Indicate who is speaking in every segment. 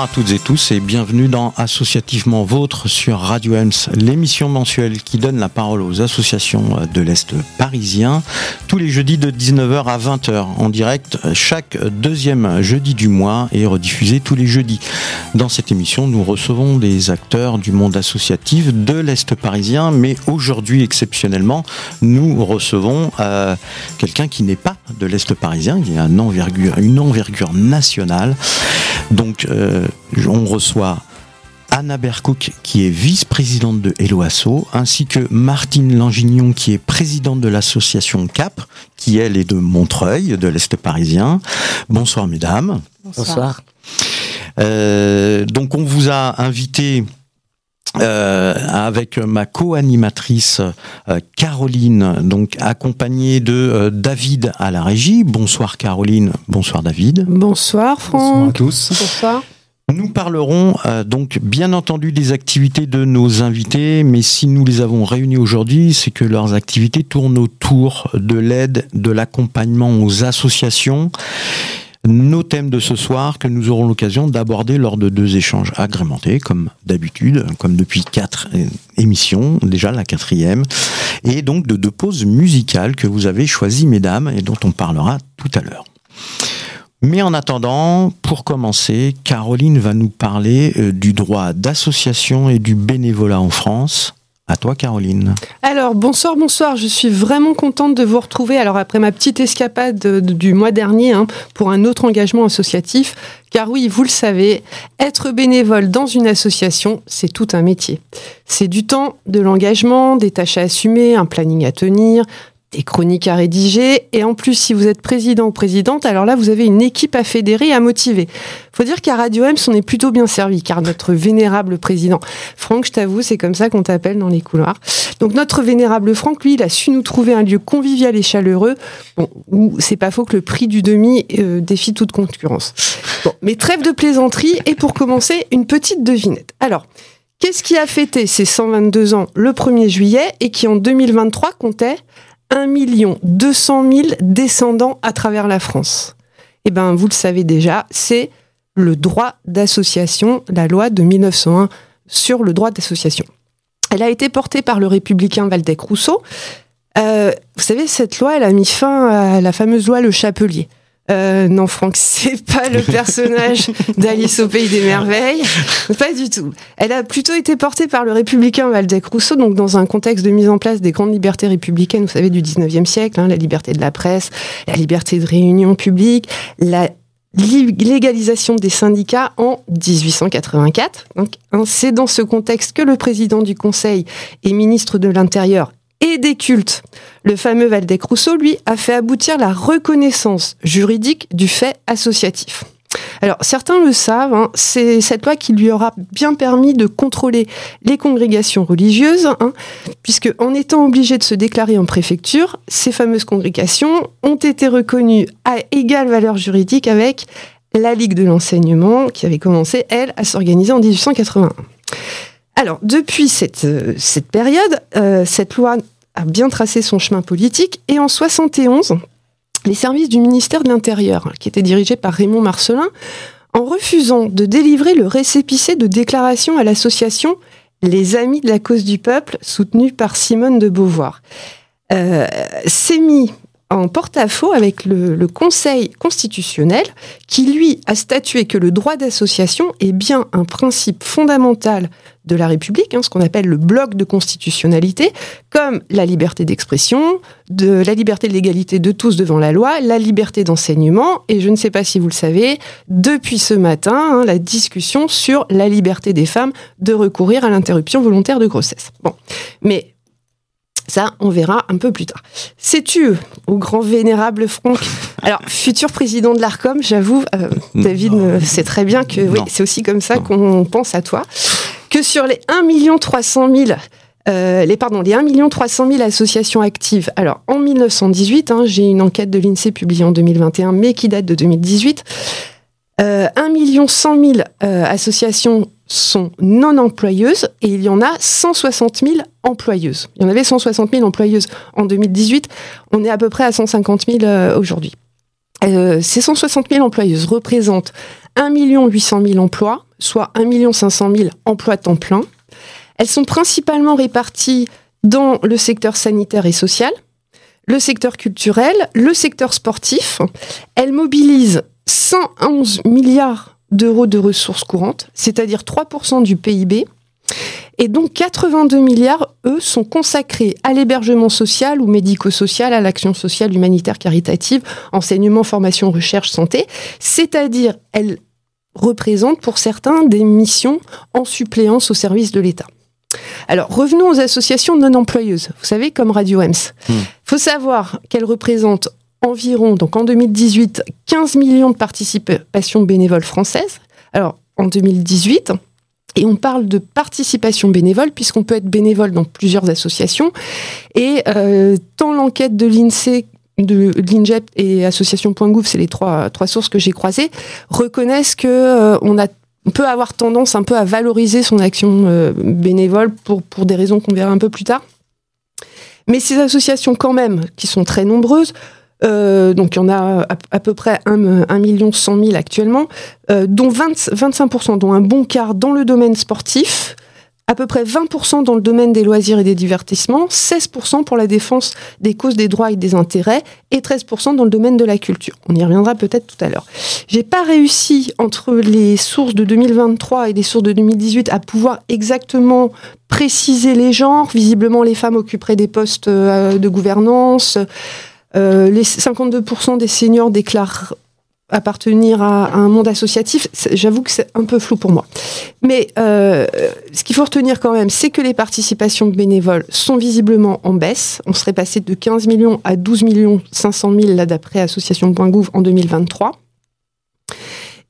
Speaker 1: À toutes et tous et bienvenue dans Associativement Vôtre sur Radio Ems, l'émission mensuelle qui donne la parole aux associations de l'Est parisien, tous les jeudis de 19h à 20h en direct chaque deuxième jeudi du mois et rediffusé tous les jeudis. Dans cette émission, nous recevons des acteurs du monde associatif de l'Est parisien, mais aujourd'hui exceptionnellement, nous recevons euh, quelqu'un qui n'est pas de l'Est parisien, qui a une envergure, une envergure nationale. Donc, euh, on reçoit Anna Bercook, qui est vice-présidente de Helloasso, ainsi que Martine Langignon, qui est présidente de l'association CAP, qui elle est de Montreuil, de l'Est parisien. Bonsoir mesdames.
Speaker 2: Bonsoir.
Speaker 1: Euh, donc on vous a invité euh, avec ma co-animatrice euh, Caroline, donc accompagnée de euh, David à la régie. Bonsoir Caroline, bonsoir David.
Speaker 3: Bonsoir Franck.
Speaker 2: Bonsoir à tous.
Speaker 3: Bonsoir.
Speaker 1: Nous parlerons euh, donc bien entendu des activités de nos invités, mais si nous les avons réunis aujourd'hui, c'est que leurs activités tournent autour de l'aide, de l'accompagnement aux associations nos thèmes de ce soir que nous aurons l'occasion d'aborder lors de deux échanges agrémentés, comme d'habitude, comme depuis quatre émissions, déjà la quatrième, et donc de deux pauses musicales que vous avez choisies, mesdames, et dont on parlera tout à l'heure. Mais en attendant, pour commencer, Caroline va nous parler euh, du droit d'association et du bénévolat en France. À toi, Caroline.
Speaker 3: Alors, bonsoir, bonsoir. Je suis vraiment contente de vous retrouver. Alors, après ma petite escapade de- de- du mois dernier hein, pour un autre engagement associatif, car oui, vous le savez, être bénévole dans une association, c'est tout un métier. C'est du temps, de l'engagement, des tâches à assumer, un planning à tenir, des chroniques à rédiger, et en plus, si vous êtes président ou présidente, alors là, vous avez une équipe à fédérer et à motiver. Faut dire qu'à Radio Ems, on est plutôt bien servi, car notre vénérable président, Franck, je t'avoue, c'est comme ça qu'on t'appelle dans les couloirs. Donc notre vénérable Franck, lui, il a su nous trouver un lieu convivial et chaleureux, où c'est pas faux que le prix du demi euh, défie toute concurrence. Bon, mais trêve de plaisanterie, et pour commencer, une petite devinette. Alors, qu'est-ce qui a fêté ses 122 ans le 1er juillet et qui en 2023 comptait 1 200 000 descendants à travers la France Eh bien, vous le savez déjà, c'est le droit d'association, la loi de 1901 sur le droit d'association. Elle a été portée par le républicain Valdec Rousseau. Euh, vous savez, cette loi, elle a mis fin à la fameuse loi Le Chapelier. Euh, non, Franck, c'est pas le personnage d'Alice au Pays des Merveilles. Pas du tout. Elle a plutôt été portée par le républicain Valdec Rousseau, donc dans un contexte de mise en place des grandes libertés républicaines, vous savez, du 19e siècle, hein, la liberté de la presse, la liberté de réunion publique, la li- légalisation des syndicats en 1884. Donc, hein, c'est dans ce contexte que le président du Conseil et ministre de l'Intérieur et des cultes, le fameux Valdec Rousseau, lui, a fait aboutir la reconnaissance juridique du fait associatif. Alors, certains le savent, hein, c'est cette loi qui lui aura bien permis de contrôler les congrégations religieuses, hein, puisque en étant obligé de se déclarer en préfecture, ces fameuses congrégations ont été reconnues à égale valeur juridique avec la Ligue de l'enseignement, qui avait commencé, elle, à s'organiser en 1881. Alors, depuis cette, euh, cette période, euh, cette loi bien tracé son chemin politique, et en 71, les services du ministère de l'Intérieur, qui étaient dirigés par Raymond Marcelin, en refusant de délivrer le récépissé de déclaration à l'association Les Amis de la cause du peuple, soutenue par Simone de Beauvoir, euh, s'est mis en porte-à-faux avec le, le Conseil constitutionnel qui, lui, a statué que le droit d'association est bien un principe fondamental de la République, hein, ce qu'on appelle le bloc de constitutionnalité, comme la liberté d'expression, de la liberté de l'égalité de tous devant la loi, la liberté d'enseignement, et je ne sais pas si vous le savez, depuis ce matin, hein, la discussion sur la liberté des femmes de recourir à l'interruption volontaire de grossesse. Bon, mais ça, on verra un peu plus tard. Sais-tu, au grand vénérable Franck, alors futur président de l'ARCOM, j'avoue, euh, David
Speaker 1: Non.
Speaker 3: sait très bien que oui, c'est aussi comme ça qu'on pense à toi, que sur les 1 300 000 euh, les, pardon, les 1 300 000 associations actives. Alors, en 1918, hein, j'ai une enquête de l'INSEE publiée en 2021, mais qui date de 2018. Euh, 1 100 000 euh, associations sont non employeuses et il y en a 160 000 employeuses. Il y en avait 160 000 employeuses en 2018. On est à peu près à 150 000 euh, aujourd'hui. ces 160 000 employeuses représentent 1 800 000 emplois, soit 1 500 000 emplois temps plein. Elles sont principalement réparties dans le secteur sanitaire et social, le secteur culturel, le secteur sportif. Elles mobilisent 111 milliards d'euros de ressources courantes, c'est-à-dire 3% du PIB. Et donc 82 milliards, eux, sont consacrés à l'hébergement social ou médico-social, à l'action sociale, humanitaire, caritative, enseignement, formation, recherche, santé. C'est-à-dire, elles représentent pour certains des missions en suppléance au service de l'État. Alors revenons aux associations non employeuses, vous savez, comme Radio EMS. Il hmm. faut savoir qu'elles représentent environ, donc en 2018, 15 millions de participations bénévoles françaises. Alors en 2018, et on parle de participation bénévole, puisqu'on peut être bénévole dans plusieurs associations. Et euh, tant l'enquête de l'INSEE de l'INJEP et Association.gouv, c'est les trois, trois sources que j'ai croisées, reconnaissent que euh, on a peut avoir tendance un peu à valoriser son action euh, bénévole pour, pour des raisons qu'on verra un peu plus tard. Mais ces associations, quand même, qui sont très nombreuses, euh, donc il y en a à, peu près 1, million 100 000 actuellement, euh, dont 20, 25%, dont un bon quart dans le domaine sportif, à peu près 20% dans le domaine des loisirs et des divertissements, 16% pour la défense des causes des droits et des intérêts, et 13% dans le domaine de la culture. On y reviendra peut-être tout à l'heure. J'ai pas réussi entre les sources de 2023 et les sources de 2018 à pouvoir exactement préciser les genres. Visiblement, les femmes occuperaient des postes euh, de gouvernance. Euh, les 52% des seniors déclarent appartenir à, un monde associatif, j'avoue que c'est un peu flou pour moi. Mais euh, ce qu'il faut retenir quand même, c'est que les participations bénévoles sont visiblement en baisse. On serait passé de 15 millions à 12 millions 500 000 là d'après Association.gouv en 2023.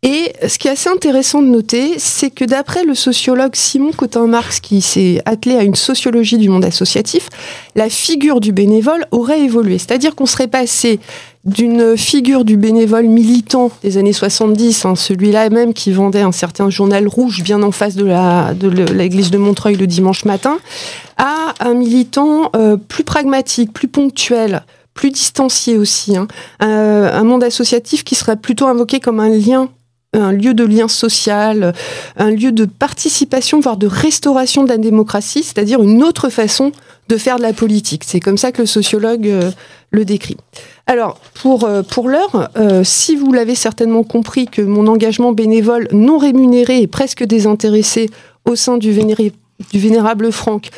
Speaker 3: Et ce qui est assez intéressant de noter, c'est que d'après le sociologue Simon Cotin-Marx, qui s'est attelé à une sociologie du monde associatif, la figure du bénévole aurait évolué. C'est-à-dire qu'on serait passé d'une figure du bénévole militant des années 70, hein, celui-là même qui vendait un certain journal rouge bien en face de l'église de, de, Montreuil le dimanche matin, à un militant euh, plus pragmatique, plus ponctuel, plus distancié aussi. Hein. Euh, un monde associatif qui serait plutôt invoqué comme un lien un lieu de lien social, un lieu de participation, voire de restauration de la démocratie, c'est-à-dire une autre façon de faire de la politique. C'est comme ça que le sociologue euh, le décrit. Alors, pour, euh, pour l'heure, euh, si vous l'avez certainement compris que mon engagement bénévole non rémunéré est presque désintéressé au sein du, du vénérable Franck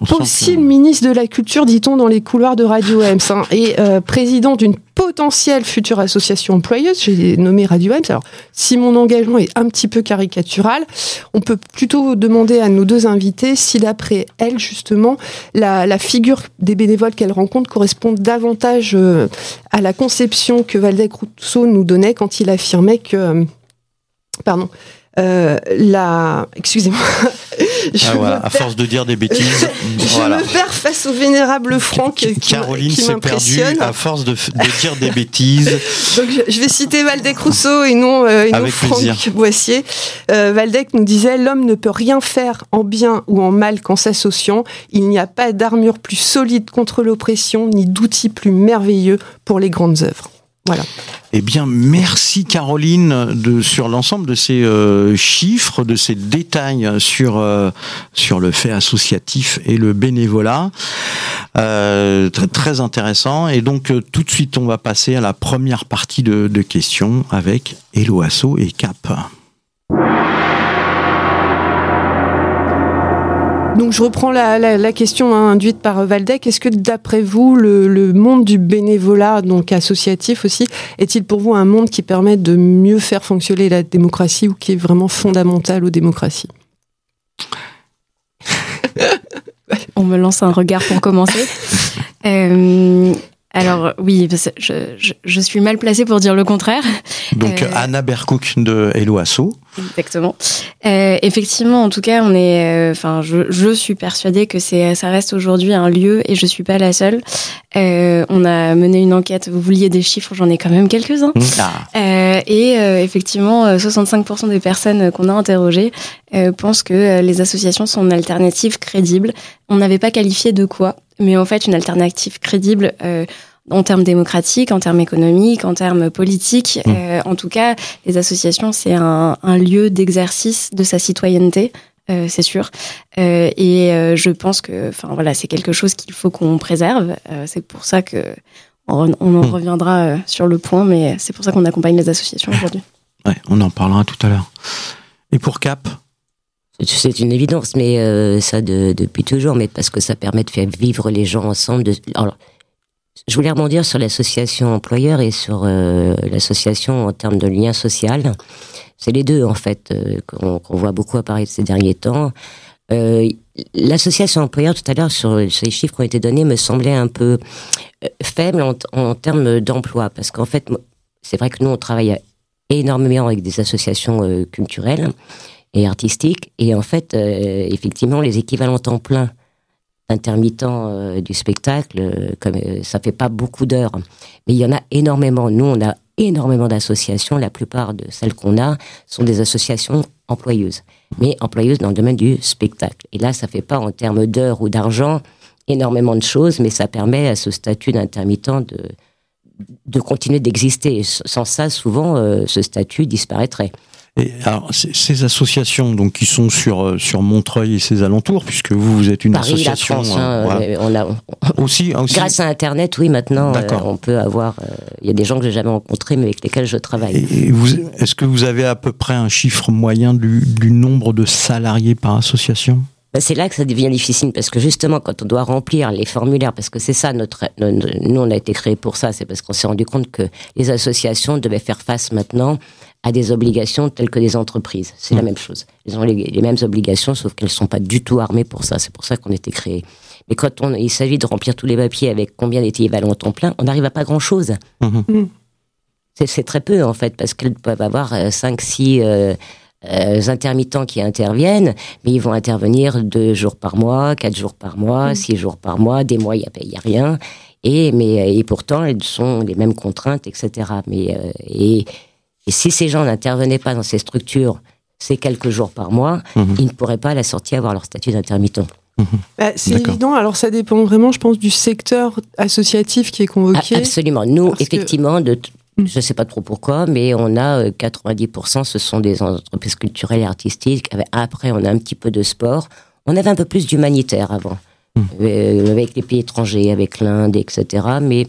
Speaker 3: aussi le ministre de la Culture, dit-on, dans les couloirs de Radio EMS, hein, et euh, président d'une potentielle future association employeuse, j'ai nommé Radio EMS. Alors, si mon engagement est un petit peu caricatural, on peut plutôt demander à nos deux invités si, d'après elle, justement, la, figure des bénévoles qu'elle rencontre correspond davantage euh, à la conception que Valdec Rousseau nous donnait quand il affirmait que... Euh, pardon euh, la. Excusez-moi.
Speaker 1: Ah, à force de dire des bêtises.
Speaker 3: je me perds face au vénérable Franck. Qui,
Speaker 1: Caroline s'est perdue à force de, dire des bêtises.
Speaker 3: Donc je, vais citer Valdec Rousseau et non, euh, Franck Boissier. Euh, Valdec nous disait L'homme ne peut rien faire en bien ou en mal qu'en s'associant. Il n'y a pas d'armure plus solide contre l'oppression, ni d'outils plus merveilleux pour les grandes œuvres.
Speaker 1: Eh bien, merci Caroline sur l'ensemble de ces euh, chiffres, de ces détails sur, euh, sur le fait associatif et le bénévolat. Euh, très, intéressant. Et donc, tout de suite, on va passer à la première partie de, questions avec Eloasso et Cap.
Speaker 3: Donc je reprends la, question induite par Valdec. Est-ce que d'après vous, le, monde du bénévolat, donc associatif aussi, est-il pour vous un monde qui permet de mieux faire fonctionner la démocratie ou qui est vraiment fondamental aux démocraties?
Speaker 2: On me lance un regard pour commencer. Euh, alors oui, je, suis mal placée pour dire le contraire.
Speaker 1: Donc euh, Anna Bercook de Hello Asso.
Speaker 2: Exactement. Euh, effectivement, en tout cas, on est. Euh, enfin, je, suis persuadée que c'est, ça reste aujourd'hui un lieu, et je suis pas la seule. on a mené une enquête. Vous vouliez des chiffres, j'en ai quand même quelques-uns. Mmh. Ah. et effectivement, 65% des personnes qu'on a interrogées pensent que les associations sont une alternative crédible. On n'avait pas qualifié de quoi, mais en fait, une alternative crédible en termes démocratiques, en termes économiques, en termes politiques.
Speaker 1: Mmh.
Speaker 2: Euh, en tout cas, les associations, c'est un, un lieu d'exercice de sa citoyenneté. Euh, c'est sûr. Euh, et euh, je pense que, enfin voilà, c'est quelque chose qu'il faut qu'on préserve. Euh, c'est pour ça que on, on en
Speaker 1: Mm.
Speaker 2: reviendra euh, sur le point, mais c'est pour ça qu'on accompagne les associations aujourd'hui.
Speaker 1: Ouais, on en parlera tout à l'heure. Et pour Cap?
Speaker 4: C'est une évidence, mais euh, ça de- depuis toujours, mais parce que ça permet de faire vivre les gens ensemble. De, alors, je voulais rebondir sur l'association employeur et sur euh, l'association en termes de lien social. C'est les deux, en fait, euh, qu'on qu'on voit beaucoup apparaître ces derniers temps. Euh, L'association employeur, tout à l'heure, sur, sur les chiffres qui ont été donnés, me semblait un peu euh, faible en, en termes d'emploi. Parce qu'en fait, c'est vrai que nous, on travaille énormément avec des associations euh, culturelles et artistiques. Et en fait, euh, effectivement, les équivalents temps plein intermittents euh, du spectacle, euh, comme euh, ça fait pas beaucoup d'heures, mais il y en a énormément. Nous, on a énormément d'associations. La plupart de celles qu'on a sont des associations employeuses, mais employeuses dans le domaine du spectacle. Et là, ça fait pas en termes d'heures ou d'argent énormément de choses, mais ça permet à ce statut d'intermittent de de continuer d'exister. Sans ça, souvent, euh, ce statut disparaîtrait.
Speaker 1: Et alors, ces associations donc qui sont sur euh, sur Montreuil et ses alentours, puisque vous vous êtes une
Speaker 4: Paris, la
Speaker 1: association
Speaker 4: France,
Speaker 1: euh, voilà.
Speaker 4: on a, on-
Speaker 1: aussi, aussi
Speaker 4: grâce à Internet, oui, maintenant, euh, on peut avoir. euh, Il y a des gens que j'ai jamais rencontrés, mais avec lesquels je travaille.
Speaker 1: Et et vous, est-ce que vous avez à peu près un chiffre moyen du, du nombre de salariés par association?
Speaker 4: Ben, c'est là que ça devient difficile parce que justement, quand on doit remplir les formulaires, parce que c'est ça notre, no- no- nous on a été créé pour ça, c'est parce qu'on s'est rendu compte que les associations devaient faire face maintenant à des obligations telles que des entreprises. C'est la même chose. Elles ont les, les mêmes obligations, sauf qu'elles sont pas du tout armées pour ça. C'est pour ça qu'on était créé. Mais quand on, il s'agit de remplir tous les papiers avec combien d'équivalents temps plein, on n'arrive à pas grand chose.
Speaker 1: Mhm.
Speaker 4: C'est- C'est très peu en fait, parce qu'elles peuvent avoir 5, 6 intermittents qui interviennent, mais ils vont intervenir deux jours par mois, quatre jours par mois, six jours par mois, des mois il n'y a, rien. Et, mais, euh, et pourtant, elles sont les mêmes contraintes, etc. Mais, euh, et, et si ces gens n'intervenaient pas dans ces structures ces quelques jours par mois,
Speaker 1: Mhm.
Speaker 4: ils ne pourraient pas à la sortie avoir leur statut d'intermittent.
Speaker 3: Bah, c'est évident. Alors, ça dépend vraiment, je pense, du secteur associatif qui est
Speaker 4: Ah,
Speaker 3: convoqué.
Speaker 4: Absolument. Nous,
Speaker 3: que-
Speaker 4: effectivement, de
Speaker 3: Mm.
Speaker 4: je ne sais pas trop pourquoi, mais on a euh, 90%, ce sont des entreprises culturelles et artistiques. Avec- Après, on a un petit peu de sport. On avait un peu plus d'humanitaire avant,
Speaker 1: Mm.
Speaker 4: Euh, avec les pays étrangers, avec l'Inde, etc. Mais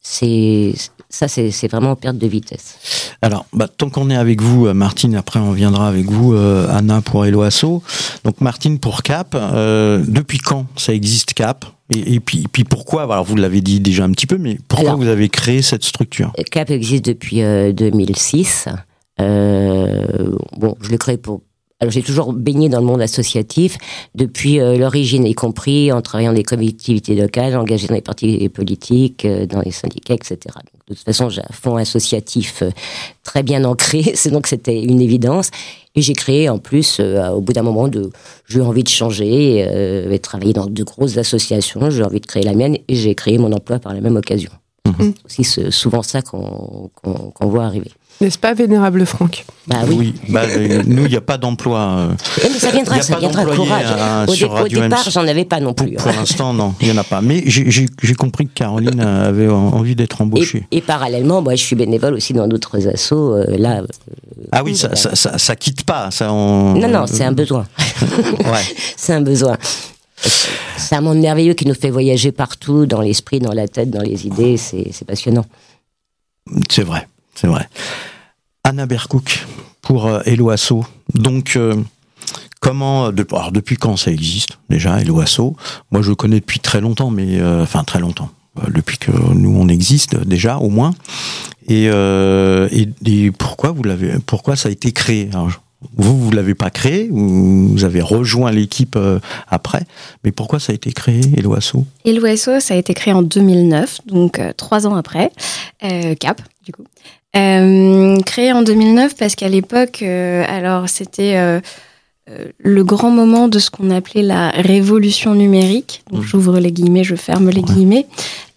Speaker 4: c'est ça, c'est c'est vraiment en perte de vitesse.
Speaker 1: Alors, bah, tant qu'on est avec vous, euh, Martine, après on viendra avec vous, euh, Anna pour Eloasso. Donc Martine pour Cap, euh, depuis quand ça existe Cap? Et, et puis, puis pourquoi? Alors vous l'avez dit déjà un petit peu, mais pourquoi
Speaker 4: Alors-
Speaker 1: vous avez créé cette structure?
Speaker 4: CAP existe depuis euh, 2006. Euh, bon, je l'ai créé pour. Alors, j'ai toujours baigné dans le monde associatif depuis euh, l'origine, y compris en travaillant dans les collectivités locales, engagé dans les partis politiques, euh, dans les syndicats, etc. Donc, de toute façon, j'ai un fonds associatif euh, très bien ancré, c'est donc c'était une évidence. Et j'ai créé en plus, euh, au bout d'un moment, de, j'ai eu envie de changer, euh, et travailler dans de grosses associations. J'ai envie de créer la mienne et j'ai créé mon emploi par la même occasion.
Speaker 1: Mhm.
Speaker 4: C'est souvent ça qu'on qu'on- qu'on voit arriver.
Speaker 3: N'est-ce pas, Vénérable Franck?
Speaker 4: Bah oui.
Speaker 1: bah, euh, nous, il n'y a pas d'emploi. euh,
Speaker 4: mais ça
Speaker 1: Il y
Speaker 4: viendra,
Speaker 1: a
Speaker 4: ça
Speaker 1: pas
Speaker 4: viendra, courage.
Speaker 1: hein,
Speaker 4: au,
Speaker 1: sur
Speaker 4: dé- au
Speaker 1: Radio
Speaker 4: départ, j'en avais pas non plus.
Speaker 1: pour l'instant, non, il n'y en a pas. Mais j'ai- compris que Caroline avait envie d'être embauchée.
Speaker 4: Et, et parallèlement, moi, je suis bénévole aussi dans d'autres assos. euh, là,
Speaker 1: Ah oui, ça, ça, ça, ça quitte pas. Ça, on...
Speaker 4: non, non, c'est un besoin.
Speaker 1: Ouais.
Speaker 4: c'est un besoin. C'est un monde merveilleux qui nous fait voyager partout, dans l'esprit, dans la tête, dans les idées. C'est c'est passionnant.
Speaker 1: C'est vrai, c'est vrai. Anna Berkouk pour euh, Hello Asso. Donc, euh, comment, alors, depuis quand ça existe déjà, Hello Asso? Moi, je le connais depuis très longtemps, mais euh, enfin très longtemps. Euh, Depuis que nous on existe déjà, au moins. Et, et, pourquoi vous l'avez, pourquoi ça a été créé? Vous, vous l'avez pas créé, ou vous avez rejoint l'équipe euh, après, mais pourquoi ça a été créé, Hello Asso
Speaker 2: Et l'OSO, ça a été créé en 2009, donc euh, trois ans après, euh, Cap, du coup. Euh, créé en 2009 parce qu'à l'époque, euh, alors c'était le grand moment de ce qu'on appelait la révolution numérique. Donc
Speaker 1: Mhm.
Speaker 2: j'ouvre les guillemets, je ferme les
Speaker 1: Ouais.
Speaker 2: guillemets.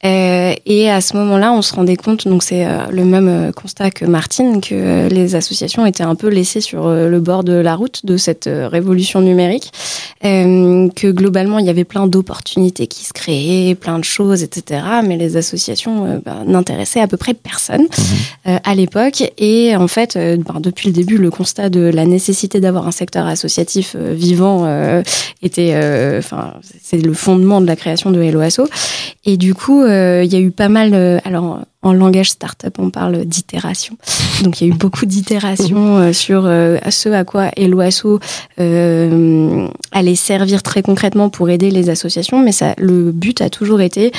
Speaker 2: Euh, et à ce moment-là, on se rendait compte, donc c'est euh, le même euh, constat que Martine, que les associations étaient un peu laissées sur le bord de la route de cette révolution numérique, que globalement il y avait plein d'opportunités qui se créaient, plein de choses, etc. Mais les associations bah, n'intéressaient à peu près personne mmh. à l'époque. Et en fait, ben, depuis le début, le constat de la nécessité d'avoir un secteur associatif vivant était, enfin, c'est le fondement de la création de Hello Et du coup, il y a eu pas mal. Euh, alors, en langage startup, on parle d'itération. Donc, il y a eu beaucoup d'itérations euh, sur ce à quoi Eloasso allait servir très concrètement pour aider les associations. Mais le but a toujours été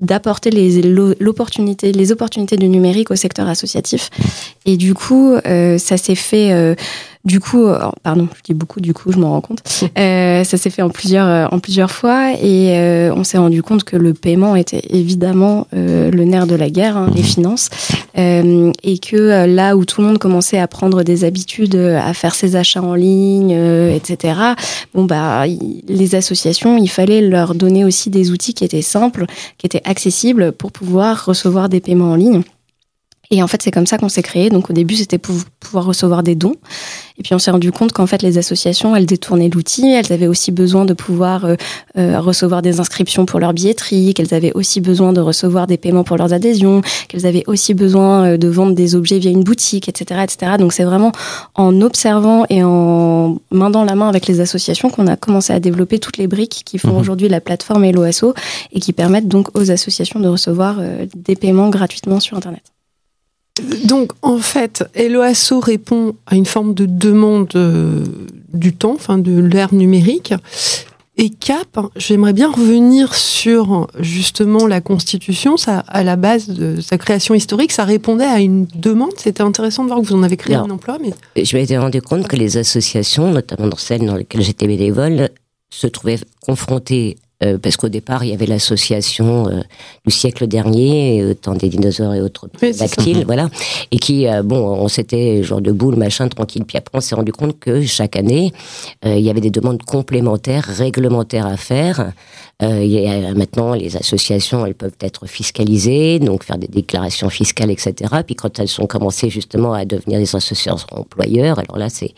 Speaker 2: d'apporter les, l'opportunité, les opportunités du numérique au secteur associatif. Et du coup, ça s'est fait du coup, euh, pardon, je dis beaucoup, du coup, je m'en rends compte. Euh, ça s'est fait en plusieurs, euh, en plusieurs fois et on s'est rendu compte que le paiement était évidemment le nerf de la guerre, hein, les mhm. finances, et que là où tout le monde commençait à prendre des habitudes, à faire ses achats en ligne, etc. Bon bah, les associations, il fallait leur donner aussi des outils qui étaient simples, qui étaient accessibles pour pouvoir recevoir des paiements en ligne. Et en fait, c'est comme ça qu'on s'est créé. Donc au début, c'était pour pouvoir recevoir des dons. Et puis on s'est rendu compte qu'en fait, les associations, elles détournaient l'outil. Elles avaient aussi besoin de pouvoir euh, euh, recevoir des inscriptions pour leur billetterie, qu'elles avaient aussi besoin de recevoir des paiements pour leurs adhésions, qu'elles avaient aussi besoin euh, de vendre des objets via une boutique, etc., etc. Donc c'est vraiment en observant et en main dans la main avec les associations qu'on a commencé à développer toutes les briques qui font mhm. aujourd'hui la plateforme Helloasso et qui permettent donc aux associations de recevoir des paiements gratuitement sur Internet.
Speaker 3: Donc, en fait, Eloasso répond à une forme de demande euh, du temps, enfin de l'ère numérique. Et CAP, j'aimerais bien revenir sur justement la Constitution. Ça, à la base de sa création historique, ça répondait à une demande. C'était intéressant de voir que vous en avez créé un emploi.
Speaker 4: Mais... Je m'étais rendu compte que les associations, notamment dans celles dans lesquelles j'étais bénévole, se trouvaient confrontées euh, parce qu'au départ, il y avait l'association euh, du siècle dernier, euh, tant des dinosaures et autres dactyles, voilà, et qui, bon, on s'était genre de boule, machin, tranquille, puis après on s'est rendu compte que chaque année, il y avait des demandes complémentaires, réglementaires à faire, euh, y a, maintenant, les associations, elles peuvent être fiscalisées, donc faire des déclarations fiscales, etc. Puis quand elles sont commencées justement à devenir des associations employeurs, alors là, c'est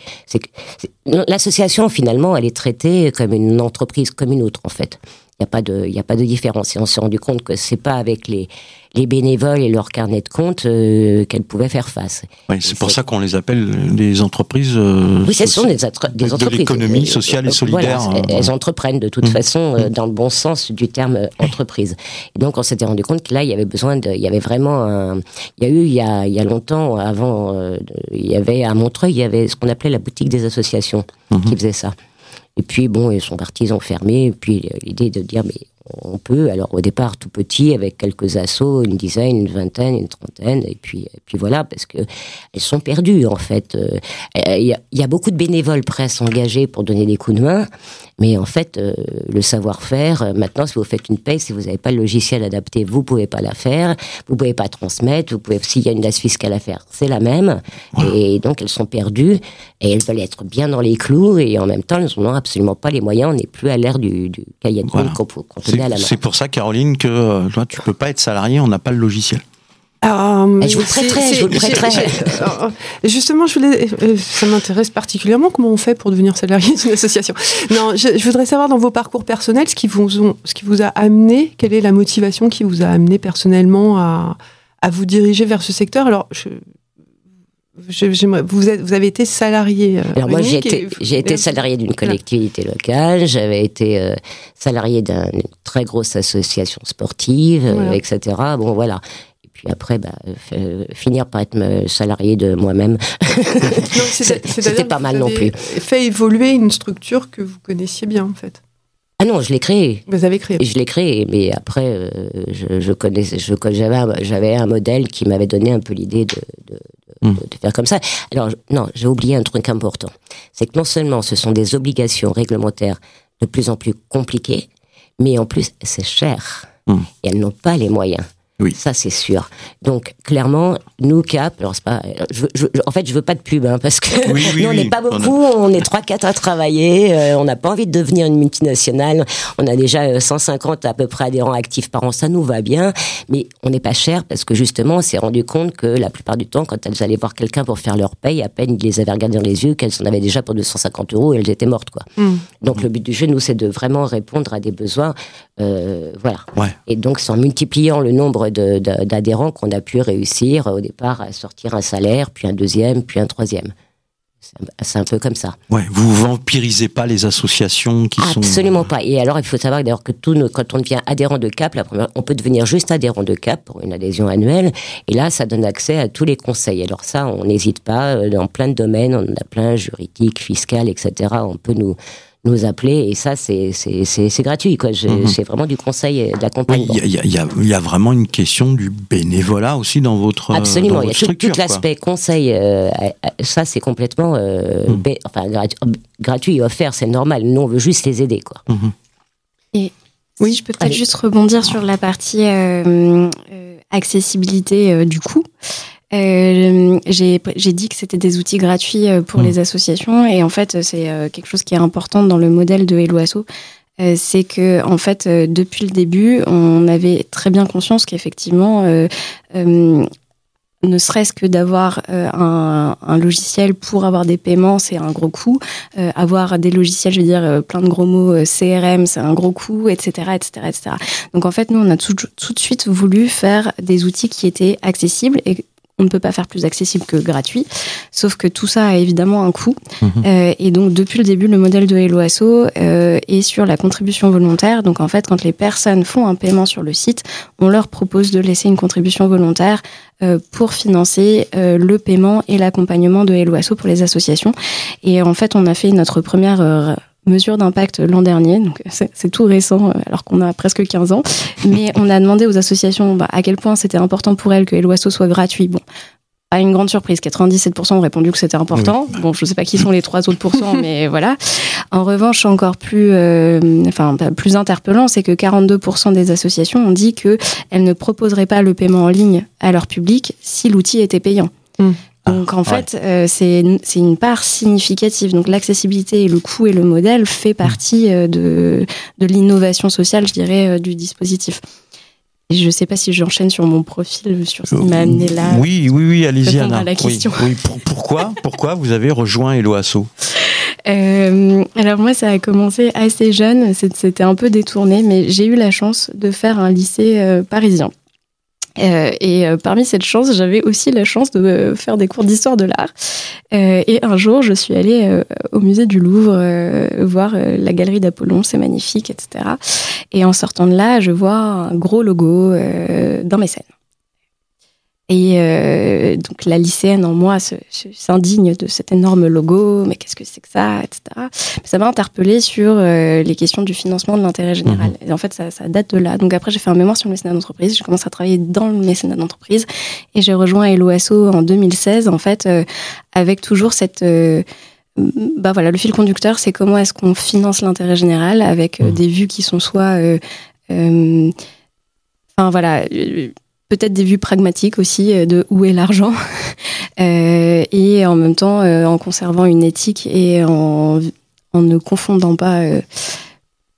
Speaker 4: l'association finalement, elle est traitée comme une entreprise comme une autre en fait. Il n'y a pas de, a pas de différence. Et on s'est rendu compte que c'est pas avec les, les bénévoles et leur carnet de compte euh, qu'elles pouvaient faire face.
Speaker 1: Oui, c'est pour ça qu'on les appelle des entreprises. Euh,
Speaker 4: oui, ce sont des, des entreprises. De
Speaker 1: l'économie sociale et solidaire.
Speaker 4: Voilà, elles entreprennent de toute mmh. façon euh, mmh. dans le bon sens du terme entreprise. Et donc on s'était rendu compte que là il y avait besoin de, il y avait vraiment un, il y a eu il y a, il y a longtemps avant, il y avait à Montreuil il y avait ce qu'on appelait la boutique des associations mmh. qui faisait ça. Et puis bon, ils sont partis, fermé. Et puis l'idée de dire, mais on peut, alors au départ tout petit, avec quelques assauts, une dizaine, une vingtaine, une trentaine, et puis, et puis voilà, parce que elles sont perdues en fait. Euh, il y, a, beaucoup de bénévoles presque engagés pour donner des coups de main, mais en fait, euh, le savoir-faire, euh, maintenant, si vous faites une paye, si vous n'avez pas le logiciel adapté, vous pouvez pas la faire, vous pouvez pas transmettre, vous pouvez, s'il y a une liste fiscale à faire, c'est la même, et donc elles sont perdues, et elles veulent être bien dans les clous, et en même temps, elles n'ont absolument pas les moyens, on n'est plus à l'ère du, du cahier de voilà. qu'on
Speaker 1: c'est pour ça, Caroline, que euh, toi, tu peux pas être salarié, on n'a pas le logiciel.
Speaker 4: Euh, je vous le prêterai, je vous le prêterai.
Speaker 3: Euh, justement, je voulais, ça m'intéresse particulièrement comment on fait pour devenir salarié d'une association. Non, je, voudrais savoir dans vos parcours personnels ce qui vous, ont, ce qui vous a amené, quelle est la motivation qui vous a amené personnellement à, à vous diriger vers ce secteur? Alors, je, vous, êtes, vous avez été salarié. Euh,
Speaker 4: Alors moi, j'ai été, j'ai été salarié d'une collectivité locale, j'avais été euh, salarié d'une très grosse association sportive, euh, etc. Bon, voilà. Et puis après, bah, finir par être salarié de moi-même, c'était pas mal non plus.
Speaker 3: Fait évoluer une structure que vous connaissiez bien, en fait.
Speaker 4: Ah non, je l'ai créé.
Speaker 3: Vous avez créé.
Speaker 4: Je l'ai créé, mais après, je, je connaissais, je, j'avais, j'avais un modèle qui m'avait donné un peu l'idée de, de, Hmm. de, faire comme ça. Alors, non, j'ai oublié un truc important. C'est que non seulement ce sont des obligations réglementaires de plus en plus compliquées, mais en plus, c'est cher. Hmm. Et elles n'ont pas les moyens.
Speaker 1: Oui.
Speaker 4: Ça, c'est sûr. Donc, clairement, nous, Cap, alors c'est pas, je, je, en fait, je veux pas de pub, hein, parce que
Speaker 1: Oui, oui,
Speaker 4: nous, on
Speaker 1: oui.
Speaker 4: n'est pas
Speaker 1: On a-
Speaker 4: beaucoup, on est trois, quatre à travailler, euh, on n'a pas envie de devenir une multinationale, on a déjà euh, 150 à peu près adhérents actifs par an, ça nous va bien, mais on n'est pas cher parce que justement, on s'est rendu compte que la plupart du temps, quand elles allaient voir quelqu'un pour faire leur paye, à peine ils les avaient regardées dans les yeux, qu'elles en avaient déjà pour 250 euros et elles étaient mortes, quoi.
Speaker 3: Mm.
Speaker 4: Donc, le but du jeu, nous, c'est de vraiment répondre à des besoins, euh, voilà.
Speaker 1: Ouais.
Speaker 4: Et donc, c'est en multipliant le nombre de- d'adhérents qu'on a pu réussir euh, au départ à sortir un salaire, puis un deuxième, puis un troisième. C'est un- C'est un peu comme ça.
Speaker 1: Ouais, vous vampirisez pas les associations qui sont.
Speaker 4: Absolument pas. Et alors, il faut savoir d'ailleurs que tout nos- quand on devient adhérent de CAP, la première, on peut devenir juste adhérent de CAP pour une adhésion annuelle. Et là, ça donne accès à tous les conseils. Alors ça, on n'hésite pas. euh, Dans plein de domaines, on en a plein, juridique, fiscal, etc. On peut nous nous appeler et ça c'est c'est c'est c'est gratuit quoi
Speaker 1: Mhm.
Speaker 4: c'est vraiment du conseil et de
Speaker 1: Oui,
Speaker 4: l'accompagnement
Speaker 1: il y, a- il y a- il y a vraiment une question du bénévolat aussi dans votre, euh,
Speaker 4: Absolument,
Speaker 1: dans
Speaker 4: il y a tout,
Speaker 1: structure.
Speaker 4: tout
Speaker 1: quoi.
Speaker 4: l'aspect conseil, euh, euh, ça c'est complètement euh,
Speaker 1: Mm.
Speaker 4: bé- enfin, gratu- gratuit et offert, c'est normal. Nous on veut juste les aider quoi.
Speaker 1: Mhm.
Speaker 2: Oui, je peux peut-être juste rebondir sur la partie euh, euh, accessibilité euh, du coup. Euh, j'ai dit que c'était des outils gratuits euh, pour
Speaker 1: Mm.
Speaker 2: les associations et en fait c'est euh, quelque chose qui est important dans le modèle de Hello Asso. Euh, c'est que en fait depuis le début on avait très bien conscience qu'effectivement euh, ne serait-ce que d'avoir euh, un, un logiciel pour avoir des paiements, c'est un gros coût. Euh, avoir des logiciels, je veux dire, euh, plein de gros mots, CRM, c'est un gros coût, etc., etc., etc. Donc en fait, nous, on a tout, tout de suite voulu faire des outils qui étaient accessibles et on ne peut pas faire plus accessible que gratuit. Sauf que tout ça a évidemment un coût.
Speaker 1: Mhm.
Speaker 2: Euh, et donc, depuis le début, le modèle de Hello Asso euh, est sur la contribution volontaire. Donc, en fait, quand les personnes font un paiement sur le site, on leur propose de laisser une contribution volontaire euh, pour financer euh, le paiement et l'accompagnement de Hello Asso pour les associations. Et en fait, on a fait notre première euh, mesure d'impact l'an dernier, donc c'est tout récent, euh, alors qu'on a presque 15 ans. Mais on a demandé aux associations bah, à quel point c'était important pour elles que Hello Asso soit gratuit. Bon, pas une grande surprise, 97% ont répondu que c'était important. Bon, je sais pas qui sont les trois autres pourcents, mais voilà. En revanche, encore plus, euh, enfin plus interpellant, c'est que 42% des associations ont dit que elles ne proposeraient pas le paiement en ligne à leur public si l'outil était payant.
Speaker 3: Mm.
Speaker 2: Donc en
Speaker 1: Ah,
Speaker 2: fait, euh, c'est une part significative. Donc l'accessibilité et le coût et le modèle fait partie euh, de de l'innovation sociale, je dirais, euh, du dispositif. Et je sais pas si j'enchaîne sur mon profil, sur ce qui m'a amené là.
Speaker 1: Oui, oui, oui, allez-y,
Speaker 2: répondre
Speaker 1: Anna.
Speaker 2: à la
Speaker 1: Oui,
Speaker 2: question.
Speaker 1: Oui, pour- pourquoi, pourquoi vous avez rejoint Hello Asso
Speaker 2: Euh, alors moi, ça a commencé assez jeune, c'était un peu détourné, mais j'ai eu la chance de faire un lycée parisien. Euh, et euh, parmi cette chance, j'avais aussi la chance de euh, faire des cours d'histoire de l'art. Et un jour, je suis allée au musée du Louvre voir la galerie d'Apollon, c'est magnifique, etc. Et en sortant de là, je vois un gros logo dans mes scènes. Et euh, donc la lycéenne en moi s'indigne de cet énorme logo, mais qu'est-ce que c'est que ça, etc. Mais ça m'a interpellée sur euh, les questions du financement de l'intérêt général. Et en fait, ça, ça date de là. Donc après, j'ai fait un mémoire sur le mécénat d'entreprise. J'ai commencé à travailler dans le mécénat d'entreprise et j'ai rejoint Asso en 2016, en fait, euh, avec toujours cette bah voilà, le fil conducteur, c'est comment est-ce qu'on finance l'intérêt général avec
Speaker 1: Mhm.
Speaker 2: des vues qui sont soit, enfin voilà, peut-être des vues pragmatiques aussi euh, de où est l'argent, Euh, et en même temps euh, en conservant une éthique et en, en ne confondant pas euh,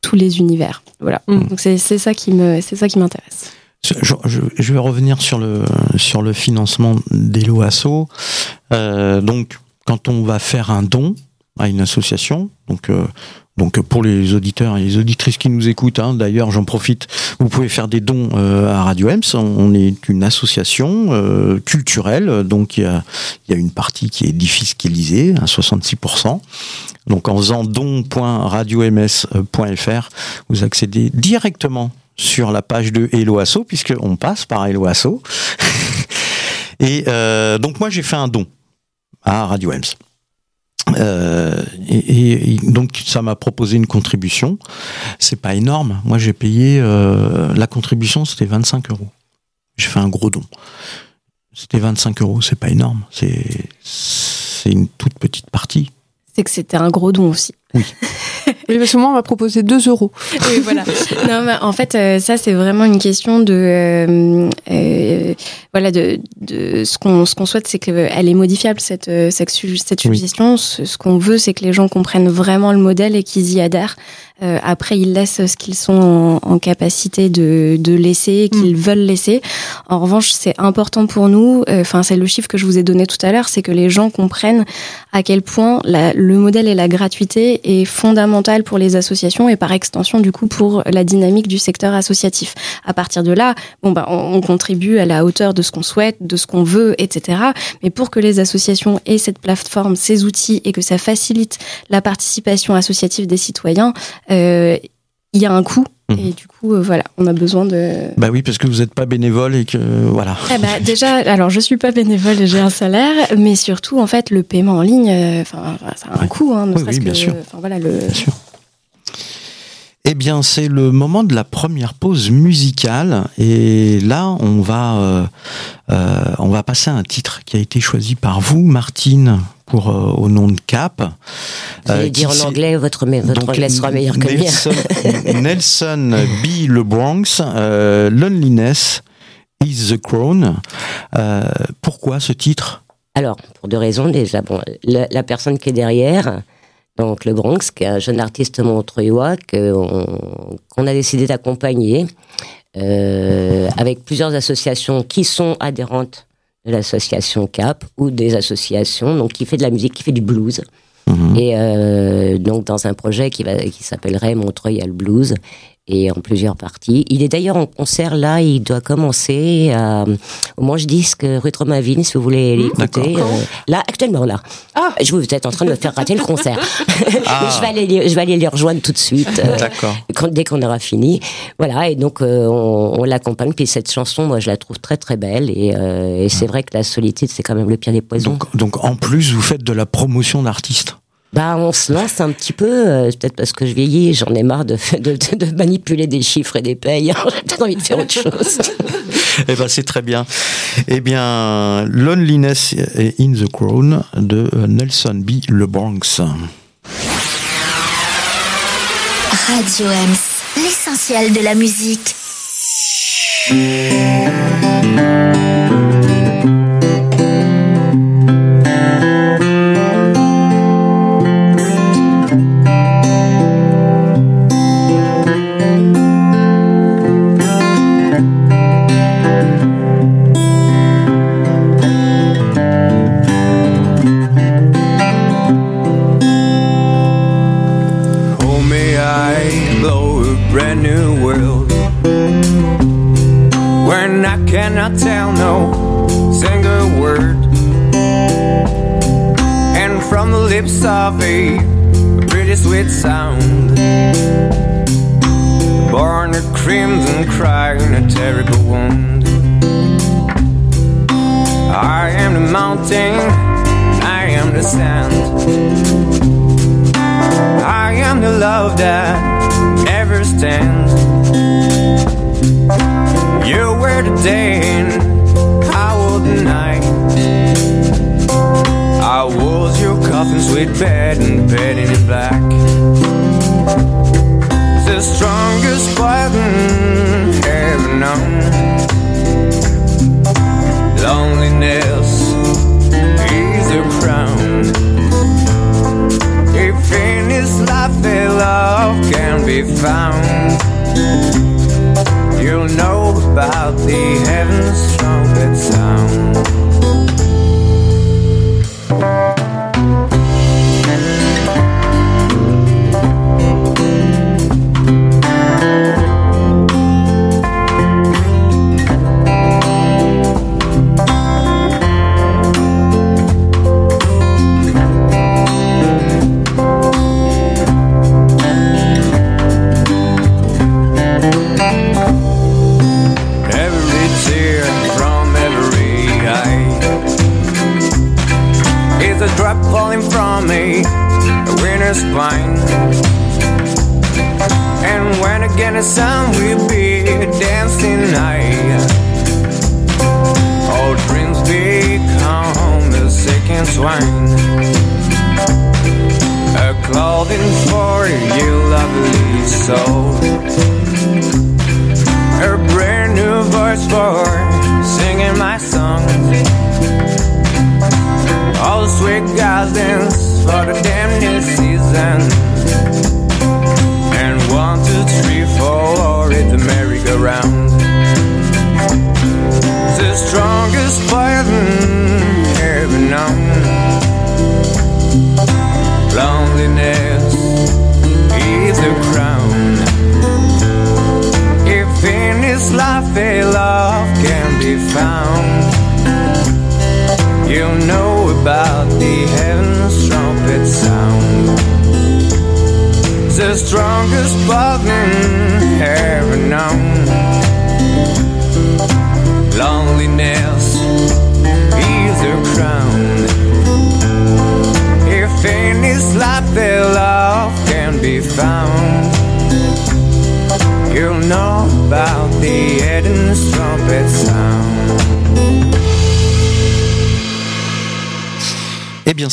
Speaker 2: tous les univers. Voilà. Donc c'est ça qui me, c'est ça qui m'intéresse.
Speaker 1: Je, je- je vais revenir sur le, sur le financement d'Hello Asso. Euh, donc, quand on va faire un don à une association, donc, euh, donc pour les auditeurs et les auditrices qui nous écoutent, hein, d'ailleurs j'en profite, vous pouvez faire des dons euh, à Radio Ems. On est une association euh, culturelle, donc il y a, une partie qui est défiscalisée à 66%. Donc en faisant don.radioms.fr, vous accédez directement sur la page de Hello Asso, puisqu'on passe par Hello Asso. et donc moi j'ai fait un don à Radio Ems. Euh, et, et donc ça m'a proposé une contribution. C'est pas énorme. Moi j'ai payé euh, la contribution, c'était 25 euros. J'ai fait un gros don. C'était 25 euros, c'est pas énorme. C'est c'est une toute petite partie.
Speaker 2: C'est que c'était un gros don aussi.
Speaker 1: Oui.
Speaker 3: Oui, parce que moi, on m'a proposé 2 euros.
Speaker 2: Oui, voilà. non, mais en fait, euh, ça, c'est vraiment une question de. Euh, euh, voilà, de, de ce qu'on ce qu'on souhaite, c'est qu'elle est modifiable, cette, cette, cette suggestion. Ce, ce qu'on veut, c'est que les gens comprennent vraiment le modèle et qu'ils y adhèrent. Euh, après, ils laissent ce qu'ils sont en, capacité de, de laisser, qu'ils mm. veulent laisser. En revanche, c'est important pour nous. Euh, enfin, c'est le chiffre que je vous ai donné tout à l'heure, c'est que les gens comprennent à quel point la, le modèle et la gratuité est fondamental pour les associations et par extension du coup pour la dynamique du secteur associatif. À partir de là, bon bah on, on contribue à la hauteur de ce qu'on souhaite, de ce qu'on veut, etc. Mais pour que les associations aient cette plateforme, ces outils et que ça facilite la participation associative des citoyens, euh, il y a un coût. Et du coup, euh, voilà, on a besoin de.
Speaker 1: Bah oui, parce que vous n'êtes pas bénévole et que voilà.
Speaker 2: Eh bah, déjà, alors je suis pas bénévole et j'ai un salaire, mais surtout en fait le paiement en ligne, euh, enfin, ça a un coût, hein,
Speaker 1: oui, bien sûr. Voilà, le... Bien sûr. Eh bien, c'est le moment de la première pause musicale et là, on va, euh, on va passer à un titre qui a été choisi par vous, Martine pour euh, au nom de Cap.
Speaker 4: Vous allez euh, dire en anglais, votre, votre anglais sera meilleur que
Speaker 1: Nelson, Nelson B. Le Bronx, euh, Loneliness is the Crown. pourquoi ce titre?
Speaker 4: Alors, pour deux raisons déjà. Bon, la, personne qui est derrière, donc le Bronx, qui est un jeune artiste montreuillois qu'on a décidé d'accompagner avec plusieurs associations qui sont adhérentes de l'association CAP ou des associations donc qui fait de la musique, qui fait du blues. Mhm. Et euh, donc dans un projet qui, va, qui s'appellerait Montreuil le blues et en plusieurs parties. Il est d'ailleurs en concert là, il doit commencer à, au Manche Disque rue Tromaville, si vous voulez mmh, l'écouter. Euh, là, actuellement là. Ah. Je vous êtes en train de me faire rater le concert. Ah. je, vais aller, je vais aller les rejoindre tout de suite. Euh, dès qu'on aura fini. Voilà, et donc euh, on, l'accompagne. Puis cette chanson, moi, je la trouve très très belle. Et, et c'est vrai que la solitude, c'est quand même le pire des poisons.
Speaker 1: Donc, donc en plus, vous faites de la promotion d'artistes
Speaker 4: bah, on se lance un petit peu, euh, peut-être parce que je vieillis, j'en ai marre de, de, de, manipuler des chiffres et des payes. J'ai peut-être envie de faire autre chose.
Speaker 1: eh ben, c'est très bien. Eh bien, Loneliness in the Crown de Nelson B. Le Bronx.
Speaker 5: Radio Ems, l'essentiel de la musique.
Speaker 6: Of a pretty sweet sound. Born a crimson crying a terrible wound. I am the mountain, I am the sand. I am the love that never stands. You were the day coffin, sweet bed, and bedding in black. The strongest poison ever known. Loneliness is a crown. If in this life a love can be found, you'll know about the heaven's the sun will be dancing night. All dreams become the second swine. A clothing for you, lovely soul. A brand new voice for singing my songs. All sweet gardens for the damn new season.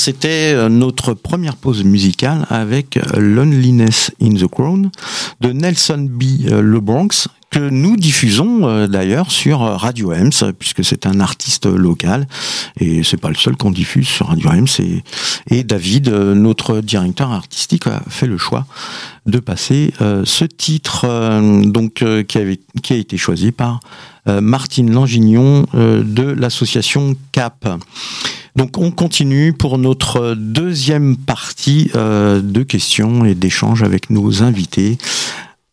Speaker 1: C'était euh, notre première pause musicale avec euh, Loneliness in the Crown de Nelson B. euh, Le Bronx que nous diffusons d'ailleurs sur Radio Ems puisque c'est un artiste local et c'est pas le seul qu'on diffuse sur Radio Ems et, David, notre directeur artistique, a fait le choix de passer ce titre qui, a été choisi par Martine Langignon de l'association CAP. Donc on continue pour notre deuxième partie euh, de questions et d'échanges avec nos invités.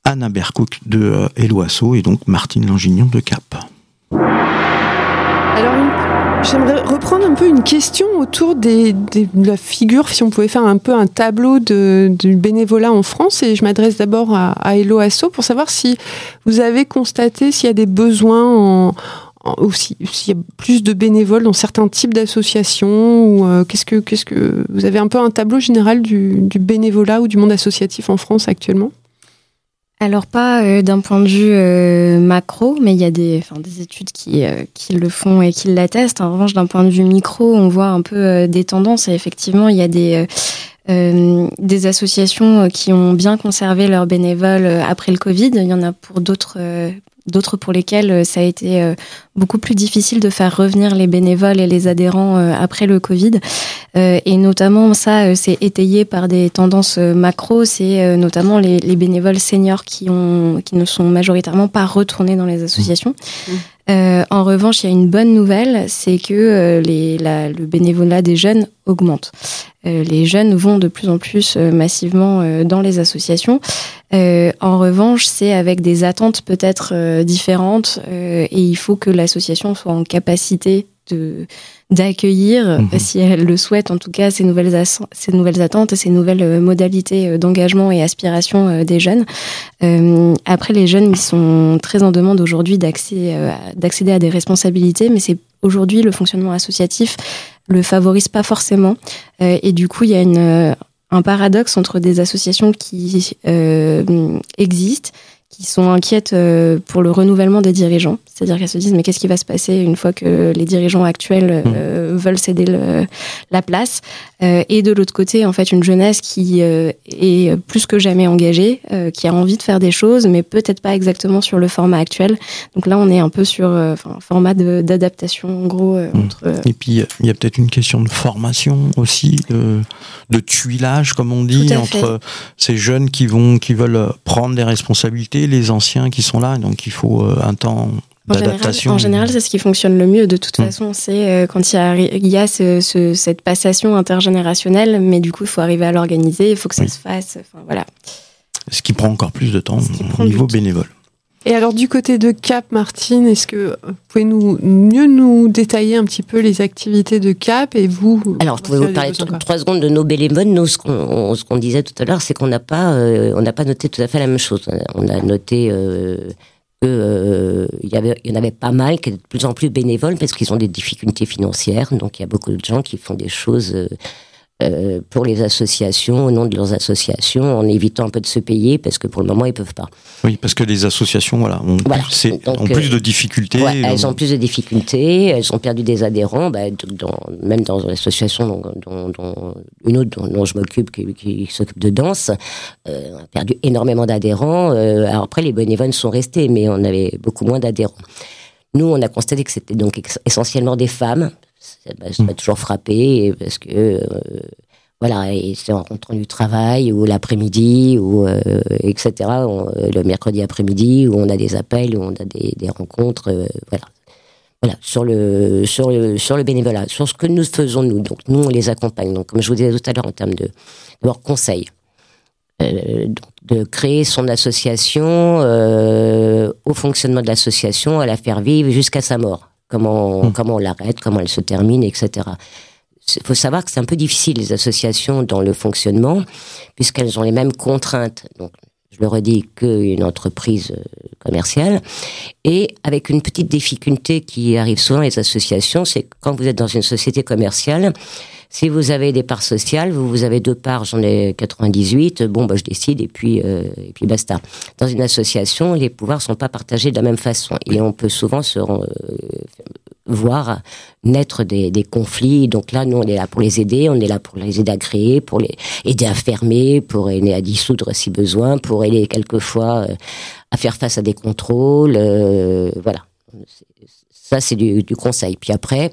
Speaker 1: Anna Bercook de euh, Eloasso et donc Martine Langignon de Cap.
Speaker 3: Alors, j'aimerais reprendre un peu une question autour des, de la figure, si on pouvait faire un peu un tableau de, du bénévolat en France. Et je m'adresse d'abord à, à Hello Asso pour savoir si vous avez constaté s'il y a des besoins en, en- ou si- s'il y a plus de bénévoles dans certains types d'associations ou euh, qu'est-ce que qu'est-ce que vous avez un peu un tableau général du, bénévolat ou du monde associatif en France actuellement?
Speaker 2: Alors pas euh, d'un point de vue euh, macro, mais il y a des, études qui, le font et qui l'attestent. En revanche, d'un point de vue micro, on voit un peu des tendances. Et effectivement, il y a des, des associations qui ont bien conservé leurs bénévoles après le Covid. Il y en a pour d'autres. D'autres pour lesquels euh, ça a été euh, beaucoup plus difficile de faire revenir les bénévoles et les adhérents euh, après le Covid. Et notamment, ça, c'est étayé par des tendances macro. C'est notamment les, les bénévoles seniors qui, ont, qui ne sont majoritairement pas retournés dans les associations.
Speaker 3: Mmh.
Speaker 2: Euh, en revanche, il y a une bonne nouvelle, c'est que euh, les, la- le bénévolat des jeunes augmente. Euh, les jeunes vont de plus en plus euh, massivement euh, dans les associations. Euh, en revanche, c'est avec des attentes peut-être euh, différentes euh, et il faut que l'association soit en capacité de d'accueillir,
Speaker 1: Mhm.
Speaker 2: si elle le souhaite en tout cas, ces nouvelles, ces nouvelles attentes, ces nouvelles modalités d'engagement et aspiration euh, des jeunes. Euh, après, les jeunes, ils sont très en demande aujourd'hui euh, d'accéder à des responsabilités, mais c'est aujourd'hui le fonctionnement associatif le favorise pas forcément. Euh, et du coup, il y a euh, un paradoxe entre des associations qui euh, existent, qui sont inquiètes euh, pour le renouvellement des dirigeants. C'est-à-dire qu'elles se disent, mais qu'est-ce qui va se passer une fois que les dirigeants actuels euh, veulent céder le- la place? Euh, Et de l'autre côté, en fait, une jeunesse qui est plus que jamais engagée, qui a envie de faire des choses, mais peut-être pas exactement sur le format actuel. Donc là, on est un peu sur enfin, un format d'adaptation, en gros, euh,
Speaker 1: Mm.
Speaker 2: entre... euh,
Speaker 1: Et puis il y a peut-être une question de formation aussi, de, de tuilage comme on dit entre ces jeunes qui vont qui veulent prendre des responsabilités, les anciens qui sont là, donc il faut euh, un temps
Speaker 2: En général,
Speaker 1: d'adaptation.
Speaker 2: en général, c'est ce qui fonctionne le mieux. De toute
Speaker 1: Mm.
Speaker 2: façon, c'est euh, quand il y a, il y a ce- ce- cette passation intergénérationnelle, mais du coup, il faut arriver à l'organiser, il faut que ça
Speaker 1: Oui.
Speaker 2: se fasse. Enfin, voilà.
Speaker 1: Ce qui prend encore plus de temps
Speaker 2: Ce
Speaker 1: au niveau bénévole.
Speaker 3: Et alors du côté de Cap, Martine, est-ce que vous pouvez nous mieux nous détailler un petit peu les activités de Cap et vous
Speaker 4: Alors, je pouvais vous parler trois secondes de nos bénévoles. Nous, ce qu'on ce qu'on disait tout à l'heure, c'est qu'on n'a pas, euh, on n'a pas noté tout à fait la même chose. On a noté euh, que euh, y avait, y en avait pas mal, qui étaient de plus en plus bénévoles parce qu'ils ont des difficultés financières. Donc, il y a beaucoup de gens qui font des choses. Euh, pour les associations, au nom de leurs associations, en évitant un peu de se payer, parce que pour le moment, ils peuvent pas.
Speaker 1: Oui, parce que les associations voilà, ont,
Speaker 4: Voilà.
Speaker 1: plus, c'est-
Speaker 4: Donc,
Speaker 1: ont plus
Speaker 4: euh,
Speaker 1: de difficultés.
Speaker 4: Ouais, elles
Speaker 1: euh,
Speaker 4: ont plus de difficultés, elles ont perdu des adhérents, bah, dans, même dans l'association dont, dont- dont- une autre dont, dont je m'occupe, qui, qui s'occupe de danse, euh, on a perdu énormément d'adhérents. euh, alors après, les bénévoles sont restés, mais on avait beaucoup moins d'adhérents. Nous, on a constaté que c'était donc essentiellement des femmes. Ça m'a toujours frappé parce que euh, voilà, c'est en rentrant du travail ou l'après-midi ou euh, etc. on- le mercredi après-midi où on a des appels, où on a des, rencontres, euh, voilà. Voilà, sur le, sur, le, sur le bénévolat, sur ce que nous faisons nous. Donc, nous, on les accompagne. Donc, comme je vous disais tout à l'heure, en termes de, leur conseil, de créer son association, au fonctionnement de l'association, à la faire vivre jusqu'à sa mort. Comment, comment on l'arrête, comment elle se termine, etc. Il faut savoir que c'est un peu difficile, les associations, dans le fonctionnement, puisqu'elles ont les mêmes contraintes. Donc, le redis, qu'une entreprise euh, commerciale. Et avec une petite difficulté qui arrive souvent les associations, c'est quand vous êtes dans une société commerciale, si vous avez des parts sociales, vous, vous avez deux parts, j'en ai 98, bon, bah, je décide et puis, euh, et puis basta. Dans une association, les pouvoirs sont pas partagés de la même façon et on peut souvent se euh, voir naître des, des conflits. Donc là, nous, on est là pour les aider, on est là pour les aider à créer, pour les aider à fermer, pour aider à dissoudre si besoin, pour aider quelquefois euh, à faire face à des contrôles. euh, voilà. Ça, c'est du, du conseil. Puis après,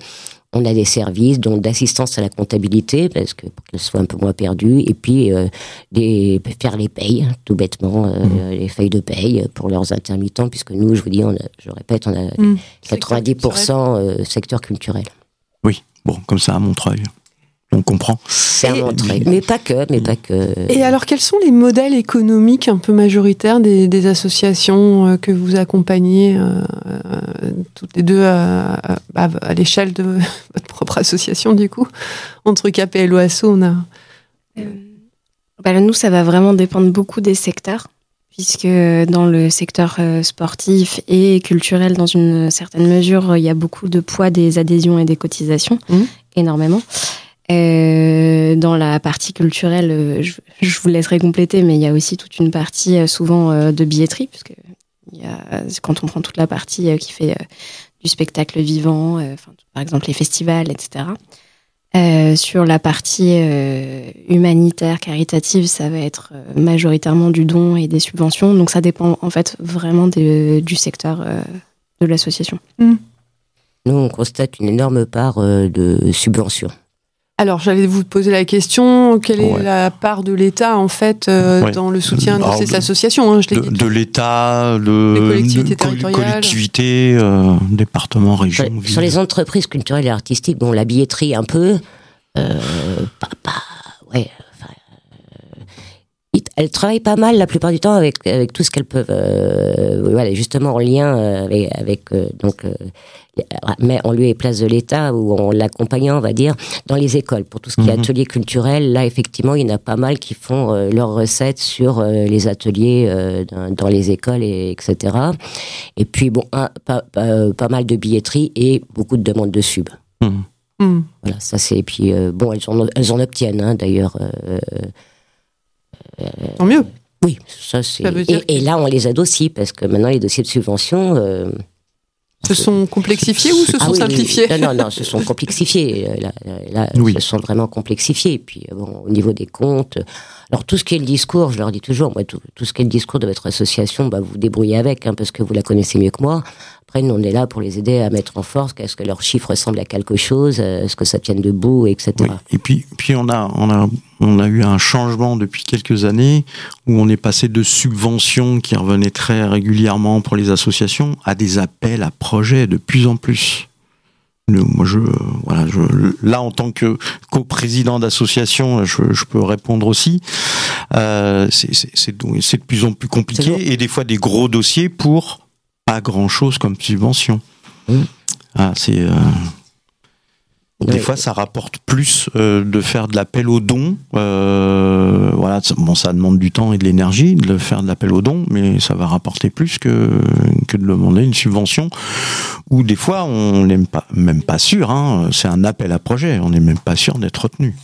Speaker 4: on a des services donc d'assistance à la comptabilité parce que pour qu'elle soit un peu moins perdue et puis euh, des faire les payes tout bêtement euh, les feuilles de paye pour leurs intermittents puisque nous je vous dis on a, je répète on a
Speaker 3: Mmh.
Speaker 4: 90% euh, secteur culturel
Speaker 1: Oui, bon, comme ça à Montreuil. On comprend.
Speaker 4: c'est mais pas que mais pas que
Speaker 3: Et alors, quels sont les modèles économiques un peu majoritaires des, des associations euh, que vous accompagnez euh, euh, toutes les deux à, à- à l'échelle de votre propre association, du coup Entre Cap et l'OASO, on a.
Speaker 2: Euh, bah, là, nous, ça va vraiment dépendre beaucoup des secteurs, puisque dans le secteur sportif et culturel, dans une certaine mesure, il y a beaucoup de poids des adhésions et des cotisations,
Speaker 3: Mhm.
Speaker 2: énormément. Euh, dans la partie culturelle, euh, je, je vous laisserai compléter, mais il y a aussi toute une partie euh, souvent de billetterie, puisque il y a, quand on prend toute la partie qui fait du spectacle vivant, enfin, par exemple les festivals, etc. Euh, sur la partie euh, humanitaire, caritative, ça va être majoritairement du don et des subventions. Donc ça dépend en fait vraiment des- du secteur euh, de l'association.
Speaker 4: nous on constate une énorme part euh, de subventions
Speaker 3: Alors, j'allais vous poser la question quelle est
Speaker 1: Ouais.
Speaker 3: la part de l'État, en fait, euh,
Speaker 1: Ouais.
Speaker 3: dans le soutien de
Speaker 1: Alors,
Speaker 3: ces
Speaker 1: de-
Speaker 3: associations hein, Je
Speaker 1: De, l'État, de,
Speaker 3: Les collectivités territoriales.
Speaker 1: collectivités, euh, départements, régions,
Speaker 4: sur,
Speaker 1: villes.
Speaker 4: sur les entreprises culturelles et artistiques bon la billetterie un peu euh, pas, pas ouais elles travaillent pas mal la plupart du temps avec avec tout ce qu'elles peuvent euh, voilà justement en lien euh, avec, avec euh, donc euh, mais en lieu et place de l'État ou en l'accompagnant on va dire dans les écoles pour tout ce qui est
Speaker 1: Mhm.
Speaker 4: ateliers culturels là effectivement il y en a pas mal qui font euh, leurs recettes sur euh, les ateliers euh, dans, dans les écoles et etc et puis bon un, pas, pas, pas mal de billetterie et beaucoup de demandes de sub
Speaker 1: Mhm.
Speaker 3: Hmm.
Speaker 4: voilà, ça c'est. Et puis, euh, bon, elles en, elles en obtiennent, hein, d'ailleurs. Euh,
Speaker 3: Tant mieux.
Speaker 4: oui, ça c'est. Et, et là, on les aide aussi, parce que maintenant, les dossiers de subvention. euh,
Speaker 3: Se sont complexifiés ou se
Speaker 4: ah
Speaker 3: sont
Speaker 4: oui,
Speaker 3: simplifiés
Speaker 4: oui. Non, non, non, se sont complexifiés. euh, Là, là,
Speaker 1: Oui.
Speaker 4: se sont vraiment complexifiés. Et puis, euh, bon, au niveau des comptes. Alors, tout ce qui est le discours, je leur dis toujours, moi, tout, ce qui est le discours de votre association, bah, vous vous débrouillez avec, hein, parce que vous la connaissez mieux que moi. Après, nous, on est là pour les aider à mettre en force, qu'est-ce que leurs chiffres ressemblent à quelque chose, euh, est-ce que ça tienne debout, etc.
Speaker 1: Et puis, puis on a, on a, on a eu un changement depuis quelques années où on est passé de subventions qui revenaient très régulièrement pour les associations à des appels à projets de plus en plus. Moi, je, euh, voilà, je, là, en tant que co-président d'association, je, je peux répondre aussi. Euh, c'est de plus en plus compliqué et des fois des gros dossiers pour pas grand-chose comme subvention.
Speaker 4: Mmh.
Speaker 1: Ah, c'est euh, des
Speaker 4: Ouais.
Speaker 1: fois, ça rapporte plus euh, de faire de l'appel aux dons. Euh, voilà, ça- bon, ça demande du temps et de l'énergie de faire de l'appel aux dons, mais ça va rapporter plus que, que de demander une subvention. Ou des fois, on n'est pas, même pas sûr. Hein, c'est un appel à projet. On n'est même pas sûr d'être retenu.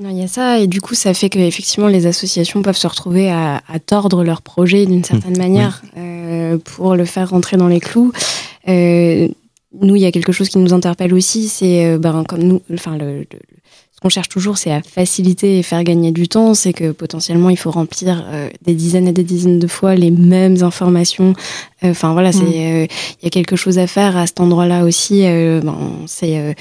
Speaker 2: Non, Il y a ça, et du coup, ça fait que effectivement, les associations peuvent se retrouver à, à tordre leur projet d'une certaine manière euh, pour le faire rentrer dans les clous. Euh, nous, il y a quelque chose qui nous interpelle aussi, c'est euh, ben, comme nous, enfin, le, le- ce qu'on cherche toujours, c'est à faciliter et faire gagner du temps. C'est que potentiellement, il faut remplir euh, des dizaines et des dizaines de fois les mêmes informations. Euh, Enfin, voilà, c'est, euh, il y a quelque chose à faire à cet endroit-là aussi. euh, ben, c'est, euh,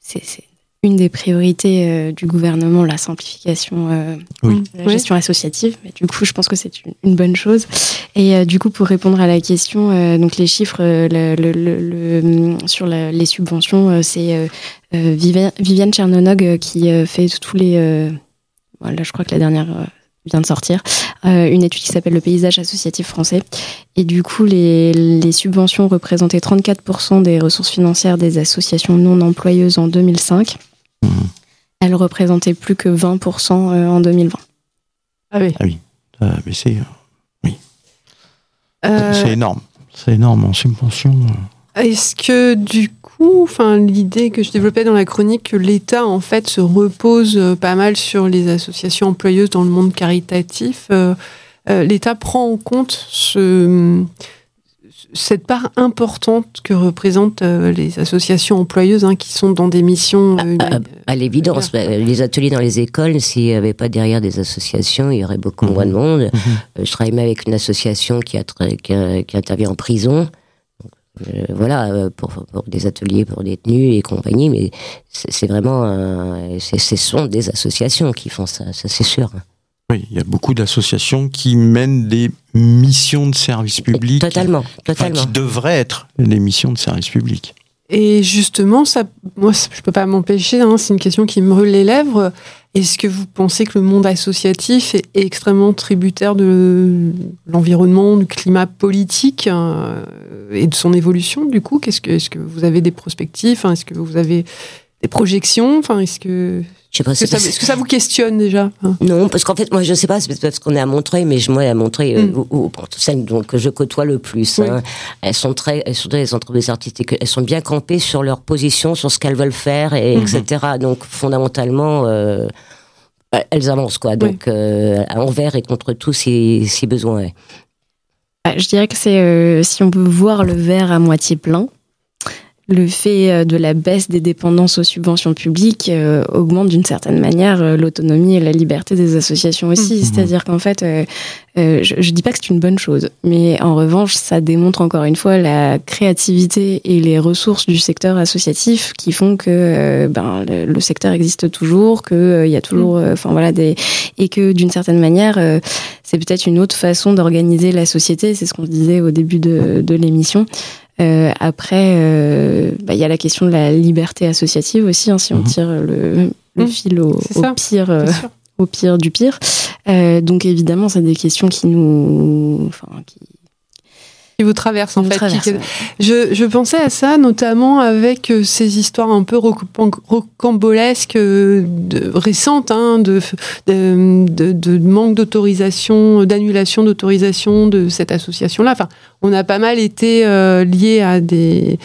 Speaker 2: c'est, c'est une des priorités euh, du gouvernement, la simplification euh,
Speaker 1: Oui.
Speaker 2: de la
Speaker 3: Oui.
Speaker 2: gestion associative. Mais du coup, je pense que c'est une, une bonne chose. Et euh, du coup, pour répondre à la question, euh, donc les chiffres euh, le, le- le- le- sur la- les subventions, euh, c'est euh, euh, Viviane, Viviane Chernonog euh, qui euh, fait tous les. euh, voilà, je crois que la dernière euh, vient de sortir, euh, une étude qui s'appelle le paysage associatif français. Et du coup, les, les subventions représentaient 34% des ressources financières des associations non employeuses en 2005. Elles représentaient plus que 20% euh, en 2020.
Speaker 3: Ah oui.
Speaker 1: Euh, mais c'est
Speaker 3: Euh,
Speaker 1: c'est énorme. C'est énorme en subvention.
Speaker 3: Est-ce que du coup, enfin, l'idée que je développais dans la chronique, que l'État en fait se repose euh, pas mal sur les associations employeuses dans le monde caritatif, euh, euh, l'État prend en compte ce, cette part importante que représentent euh, les associations employeuses hein, qui sont dans des missions. euh,
Speaker 4: À, à l'évidence, bah, les ateliers dans les écoles, s'il n'y avait pas derrière des associations, il y aurait beaucoup moins de monde.
Speaker 1: Mhm.
Speaker 4: Euh, Je travaille même avec une association qui, a tra- qui, a- qui intervient en prison. Euh, voilà, pour, pour des ateliers pour détenus et compagnie, mais c'est vraiment, ce sont des associations qui font ça, ça c'est sûr.
Speaker 1: Oui, il y a beaucoup d'associations qui mènent des missions de service public.
Speaker 4: Totalement,
Speaker 1: enfin,
Speaker 4: totalement.
Speaker 1: qui devraient être des missions de service public.
Speaker 3: Et justement, ça, moi, je peux pas m'empêcher. hein, c'est une question qui me brûle les lèvres. Est-ce que vous pensez que le monde associatif est extrêmement tributaire de l'environnement, du climat politique euh, et de son évolution Du coup, qu'est-ce que, est-ce que vous avez des prospectives? Enfin, Est-ce que vous avez des projections Enfin, est-ce que,
Speaker 4: Je sais pas,
Speaker 3: est-ce que, ça, est-ce que ça vous questionne déjà Hein?
Speaker 4: Non, parce qu'en fait, moi, je sais pas, c'est parce qu'on est à Montreuil, mais je, moi, à Montreuil, euh,
Speaker 3: Mm.
Speaker 4: où- où- bon, celles donc, que je côtoie le plus,
Speaker 3: Oui.
Speaker 4: hein, elles sont très, elles sont des entreprises artistiques, elles sont bien campées sur leur position, sur ce qu'elles veulent faire, et, etc. Donc, fondamentalement, euh, elles avancent, quoi. Donc, euh, envers et contre tout, si, si besoin est.
Speaker 2: Bah, je dirais que c'est euh, si on peut voir le verre à moitié plein, le fait euh, de la baisse des dépendances aux subventions publiques euh, augmente d'une certaine manière euh, l'autonomie et la liberté des associations aussi.
Speaker 1: Mhm.
Speaker 2: C'est-à-dire qu'en fait, euh, je, je dis pas que c'est une bonne chose, mais en revanche, ça démontre encore une fois la créativité et les ressources du secteur associatif qui font que ben, le, le secteur existe toujours, que euh, il y a toujours, euh, enfin voilà, des et que d'une certaine manière, euh, c'est peut-être une autre façon d'organiser la société. C'est ce qu'on disait au début de, de l'émission. Euh, après, euh, bah, il y a la question de la liberté associative aussi, hein, si on
Speaker 1: Mhm.
Speaker 2: tire le, le
Speaker 3: Mhm.
Speaker 2: fil au, pire, euh, au pire du pire. Euh, donc évidemment, c'est des questions qui nous, enfin, Qui
Speaker 3: vous traverse en fait.
Speaker 2: traversent,
Speaker 3: qui-
Speaker 2: ouais.
Speaker 3: Je, je pensais à ça notamment avec euh, ces histoires un peu roc- rocambolesques euh, de- récentes hein, de, de, de- de manque d'autorisation, d'annulation d'autorisation de cette association-là. Enfin, on a pas mal été euh, liés à des,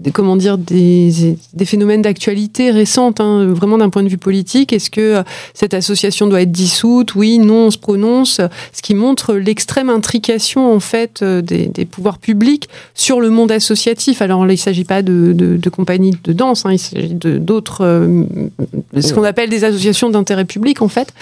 Speaker 3: des- comment dire des, des phénomènes d'actualité récentes, hein, vraiment d'un point de vue politique. Est-ce que euh, cette association doit être dissoute? Oui, non, on se prononce. Ce qui montre l'extrême intrication en fait euh, des, des pouvoirs publics sur le monde associatif. Alors là, il ne s'agit pas de, de, de compagnies de danse, hein, il s'agit d'autres, euh, ce qu'on appelle des associations d'intérêt public en fait.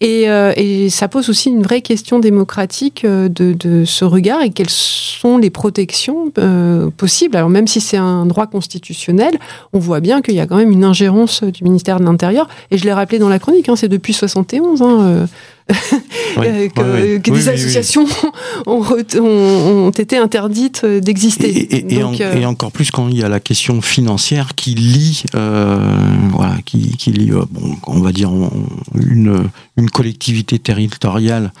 Speaker 3: Et, euh, et ça pose aussi une vraie question démocratique de, de ce regard et quelles sont les protections euh, possibles. Alors même si c'est un droit constitutionnel, on voit bien qu'il y a quand même une ingérence du ministère de l'Intérieur. Et je l'ai rappelé dans la chronique, hein, c'est depuis 71 hein, euh,
Speaker 1: Oui,
Speaker 3: euh, que,
Speaker 1: oui, oui.
Speaker 3: que
Speaker 1: Oui,
Speaker 3: des associations ont, été interdites
Speaker 1: Et,
Speaker 3: d'exister.
Speaker 1: et- et
Speaker 3: Donc,
Speaker 1: en-
Speaker 3: euh,
Speaker 1: et encore plus quand il y a la question financière qui lie, euh, voilà, qui, qui lie, euh, bon, on va dire une, une collectivité territoriale,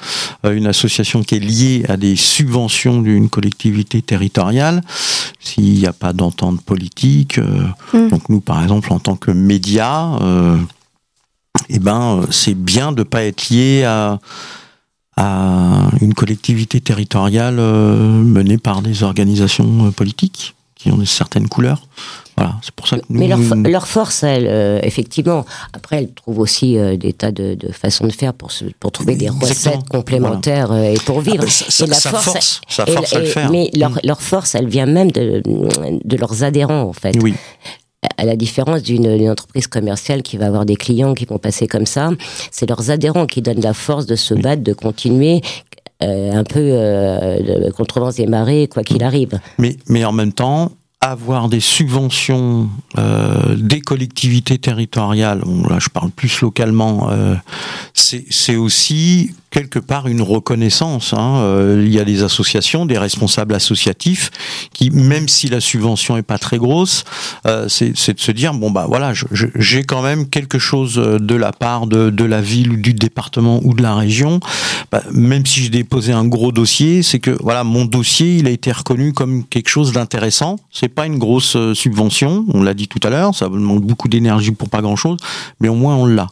Speaker 1: une association qui est liée à des subventions d'une collectivité territoriale. S'il n'y a pas d'entente politique, euh,
Speaker 2: Mm.
Speaker 1: donc nous par exemple en tant que média, euh, eh ben euh, c'est bien de pas être lié à à une collectivité territoriale euh, menée par des organisations euh, politiques qui ont certaines couleurs. Voilà, c'est pour ça que nous,
Speaker 4: Mais leur, fo-
Speaker 1: nous-
Speaker 4: leur force, elle, euh, effectivement, après, elles trouvent aussi euh, des tas de, de façons de faire pour, se- pour trouver des
Speaker 1: Exactement.
Speaker 4: recettes complémentaires euh, et pour vivre.
Speaker 1: Ah, ça-
Speaker 4: et la
Speaker 1: ça
Speaker 4: force,
Speaker 1: force, ça
Speaker 4: et-
Speaker 1: force à le faire.
Speaker 4: Mais leur,
Speaker 1: Mm.
Speaker 4: leur force, elle vient même de, de leurs adhérents, en fait.
Speaker 1: oui,
Speaker 4: À la différence d'une entreprise commerciale qui va avoir des clients qui vont passer comme ça, c'est leurs adhérents qui donnent la force de se battre, de continuer. euh, un peu euh, de contrevence des marées, quoi qu'il arrive.
Speaker 1: mais, mais en même temps, avoir des subventions euh, des collectivités territoriales, bon, là je parle plus localement, euh, c'est c'est aussi quelque part une reconnaissance. hein. Euh, il y a des associations, des responsables associatifs qui, même si la subvention est pas très grosse, euh, c'est de se dire bon bah voilà, j'ai quand même quelque chose de la part de, de la ville ou du département ou de la région. Bah, même si j'ai déposé un gros dossier, c'est que voilà mon dossier il a été reconnu comme quelque chose d'intéressant. C'est pas une grosse euh, subvention, on l'a dit tout à l'heure, ça demande beaucoup d'énergie pour pas grand chose, mais au moins on l'a.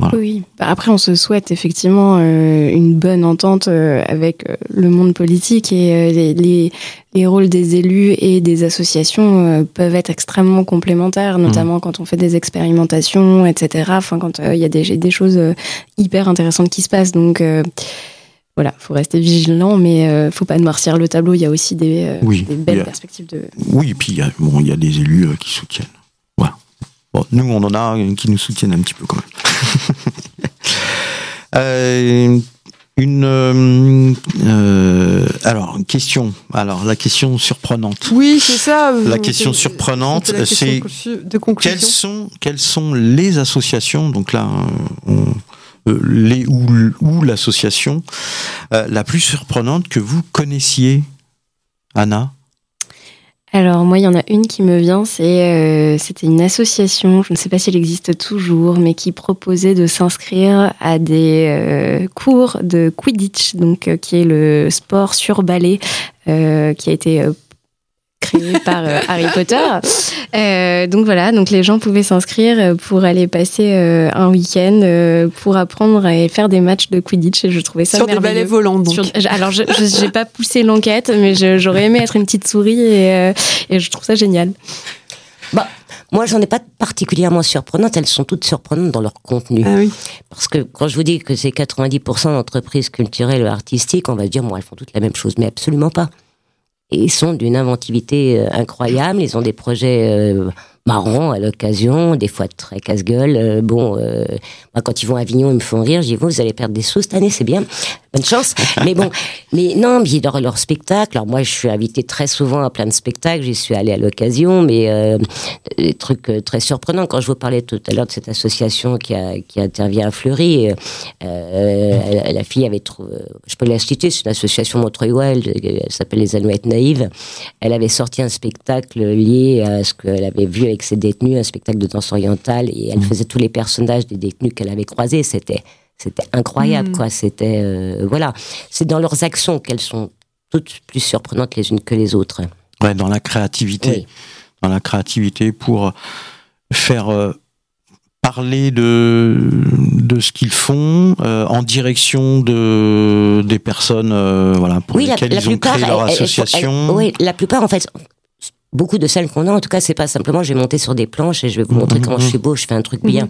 Speaker 1: Voilà.
Speaker 2: Oui, Bah, après on se souhaite effectivement euh, une bonne entente euh, avec euh, le monde politique et euh, les, les, les rôles des élus et des associations peuvent être extrêmement complémentaires, notamment quand on fait des expérimentations, etc. Enfin, quand il y a des, des choses hyper intéressantes qui se passent. Donc voilà, faut rester vigilant, mais euh, faut pas noircir le tableau. Il y a aussi des, euh,
Speaker 1: Oui,
Speaker 2: des belles
Speaker 1: il a-
Speaker 2: perspectives de.
Speaker 1: Oui, et puis il y a, bon, il y a des élus euh, qui soutiennent. Voilà. Bon, nous, on en a qui nous soutiennent un petit peu quand même. Euh, une euh, euh, alors une question. Alors la question surprenante.
Speaker 3: Oui, c'est ça.
Speaker 1: La question surprenante, c'est. Quelles sont quelles sont les associations donc là on- les ou, ou l'association la plus surprenante que vous connaissiez, Anna?
Speaker 2: Alors moi, il y en a une qui me vient, c'est euh, c'était une association, je ne sais pas si elle existe toujours, mais qui proposait de s'inscrire à des euh, cours de Quidditch, donc euh, qui est le sport sur balai qui a été créé par euh, Harry Potter. Euh, donc voilà, donc les gens pouvaient s'inscrire euh, pour aller passer euh, un week-end euh, pour apprendre et faire des matchs de Quidditch et je trouvais ça
Speaker 3: Sur des balais volants, donc.
Speaker 2: Sur- alors, je n'ai pas poussé l'enquête, mais j'aurais aimé être une petite souris et, euh, et je trouve ça génial.
Speaker 4: Bah, moi, j'en ai pas particulièrement surprenantes. Elles sont toutes surprenantes dans leur contenu.
Speaker 3: Ah oui.
Speaker 4: Parce que quand je vous dis que c'est 90% d'entreprises culturelles ou artistiques, on va se dire, bon, elles font toutes la même chose, mais absolument pas. Et ils sont d'une inventivité euh, incroyable. Ils ont des projets euh, marrants à l'occasion, des fois très casse-gueule. Euh, bon, moi, quand ils vont à Avignon, ils me font rire. Dis, vous, vous allez perdre des sous cette année, c'est bien. Bonne chance. mais bon, mais non, mais leur, leur spectacle. Alors moi, je suis invitée très souvent à plein de spectacles. J'y suis allée à l'occasion, mais euh, des trucs euh, très surprenants. Quand je vous parlais tout à l'heure de cette association qui, a, qui intervient à Fleury, euh, euh, elle- la fille avait trouvé, je peux la citer, c'est une association Montreuil euh, elle s'appelle les Alouettes Naïves. Elle avait sorti un spectacle lié à ce qu'elle avait vu avec ses détenus, un spectacle de danse orientale, et elle faisait tous les personnages des détenus qu'elle avait croisés. C'était c'était incroyable,
Speaker 3: Mm.
Speaker 4: quoi. C'était euh, voilà, c'est dans leurs actions qu'elles sont toutes plus surprenantes les unes que les autres.
Speaker 1: Ouais, dans la créativité.
Speaker 4: Oui.
Speaker 1: Dans la créativité pour faire euh, parler de, de ce qu'ils font euh, en direction de, des personnes euh, voilà, pour
Speaker 4: oui, la,
Speaker 1: lesquelles
Speaker 4: la
Speaker 1: ils ont
Speaker 4: plupart,
Speaker 1: créé leur association.
Speaker 4: elles- oui, la plupart en fait. Beaucoup de celles qu'on a, en tout cas, c'est pas simplement je vais monter sur des planches et je vais vous montrer
Speaker 1: Mhm,
Speaker 4: comment
Speaker 1: mhm.
Speaker 4: je suis beau, je fais un truc bien.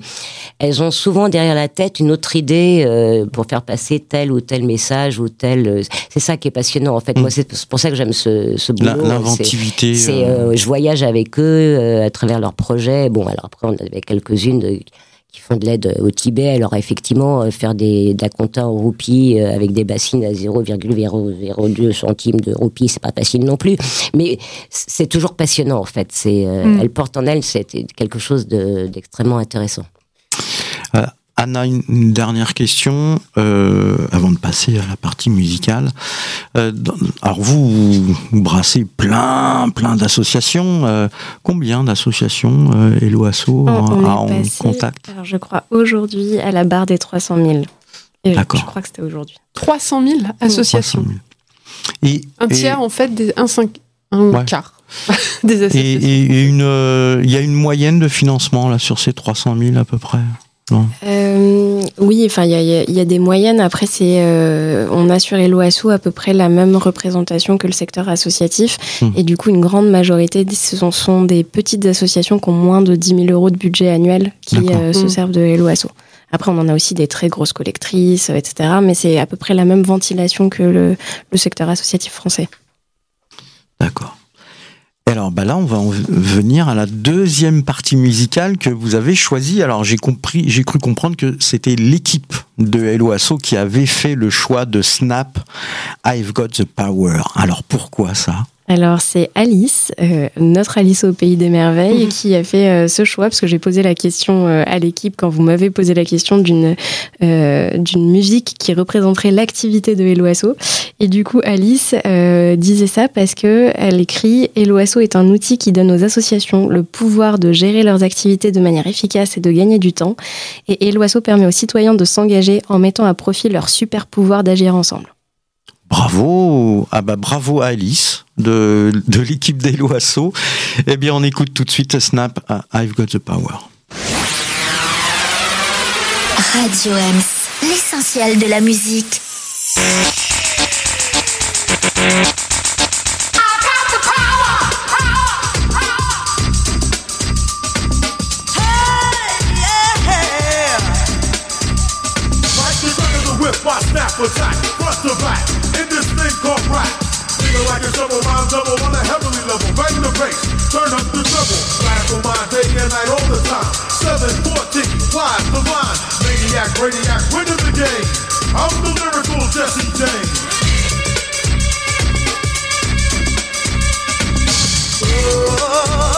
Speaker 4: Elles ont souvent derrière la tête une autre idée euh, pour faire passer tel ou tel message ou tel. euh, c'est ça qui est passionnant en fait. Moi, c'est pour ça que j'aime ce, ce boulot.
Speaker 1: L'inventivité.
Speaker 4: c'est,
Speaker 1: euh,
Speaker 4: euh, je voyage avec eux euh, à travers leurs projets. Bon, alors après, on avait quelques-unes de- qui font de l'aide au Tibet. Alors effectivement, euh, faire des d'acompta en roupies euh, avec des bassines à 0,002 centimes de roupies, c'est pas facile non plus. Mais c'est toujours passionnant en fait. C'est, euh,
Speaker 3: Mm.
Speaker 4: elle porte en elle, c'est quelque chose de- d'extrêmement intéressant.
Speaker 1: Anna, une, dernière question euh, avant de passer à la partie musicale. Euh, dans- alors vous, vous, brassez plein, plein d'associations. Euh, combien d'associations euh, Hello Asso
Speaker 2: On,
Speaker 1: a en
Speaker 2: passé,
Speaker 1: contact
Speaker 2: alors je crois aujourd'hui à la barre des 300 000. Et je-
Speaker 1: D'accord.
Speaker 2: je crois que c'était aujourd'hui.
Speaker 3: 300 000 associations.
Speaker 1: 300 000. Et,
Speaker 3: Un
Speaker 1: et-
Speaker 3: tiers, en fait, des, un, cinq, un
Speaker 1: Ouais.
Speaker 3: quart des
Speaker 1: Et,
Speaker 3: associations.
Speaker 1: et- et euh, il y a une moyenne de financement là sur ces 300 000 à peu près?
Speaker 2: Euh, oui, enfin, il y a, y a- il y a des moyennes. Après, c'est, euh, on a sur les LOASO à peu près la même représentation que le secteur associatif.
Speaker 1: Hmm.
Speaker 2: Et du coup, une grande majorité, ce sont, sont des petites associations qui ont moins de 10 000 euros de budget annuel qui euh, se
Speaker 3: Hmm.
Speaker 2: servent de LOASO. Après, on en a aussi des très grosses collectrices, etc. Mais c'est à peu près la même ventilation que le, le secteur associatif français.
Speaker 1: D'accord. Alors bah là, on va en venir à la deuxième partie musicale que vous avez choisie. Alors j'ai compris, j'ai cru comprendre que c'était l'équipe de Hello Asso qui avait fait le choix de Snap I've Got the Power. Alors pourquoi ça?
Speaker 2: Alors c'est Alice, euh, notre Alice au pays des merveilles, qui a fait euh, ce choix parce que j'ai posé la question euh, à l'équipe quand vous m'avez posé la question d'une euh, d'une musique qui représenterait l'activité de Eloasso. Et du coup Alice euh, disait ça parce que elle écrit Eloasso est un outil qui donne aux associations le pouvoir de gérer leurs activités de manière efficace et de gagner du temps. Et Eloasso permet aux citoyens de s'engager en mettant à profit leur super pouvoir d'agir ensemble.
Speaker 1: Bravo Ah bah bravo à Alice de, de l'équipe d'Hello Asso. Eh bien on écoute tout de suite Snap I've Got the Power.
Speaker 5: Radio Ems, l'essentiel de la musique.
Speaker 7: Snap attack, like a double rhyme double on a heavenly level. Bang the bass, turn up the treble. Radical mind day and night all the time. 714, wide the line. Maniac, radiac, winning the game. I'm the lyrical Jesse James. Quality,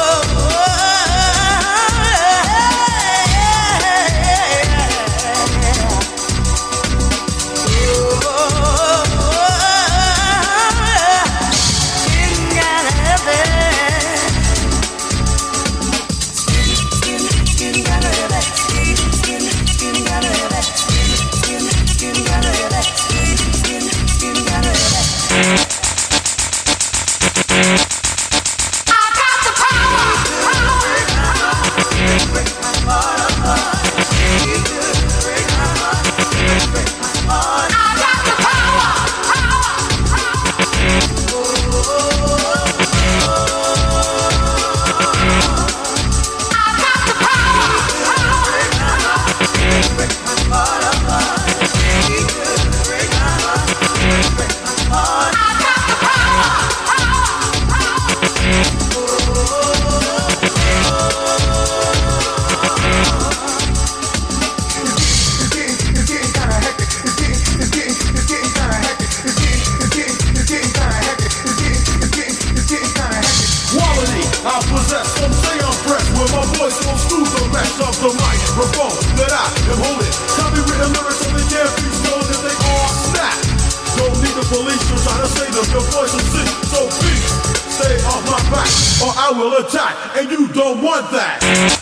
Speaker 7: say voice so please Stay off my back or I will attack And you don't want that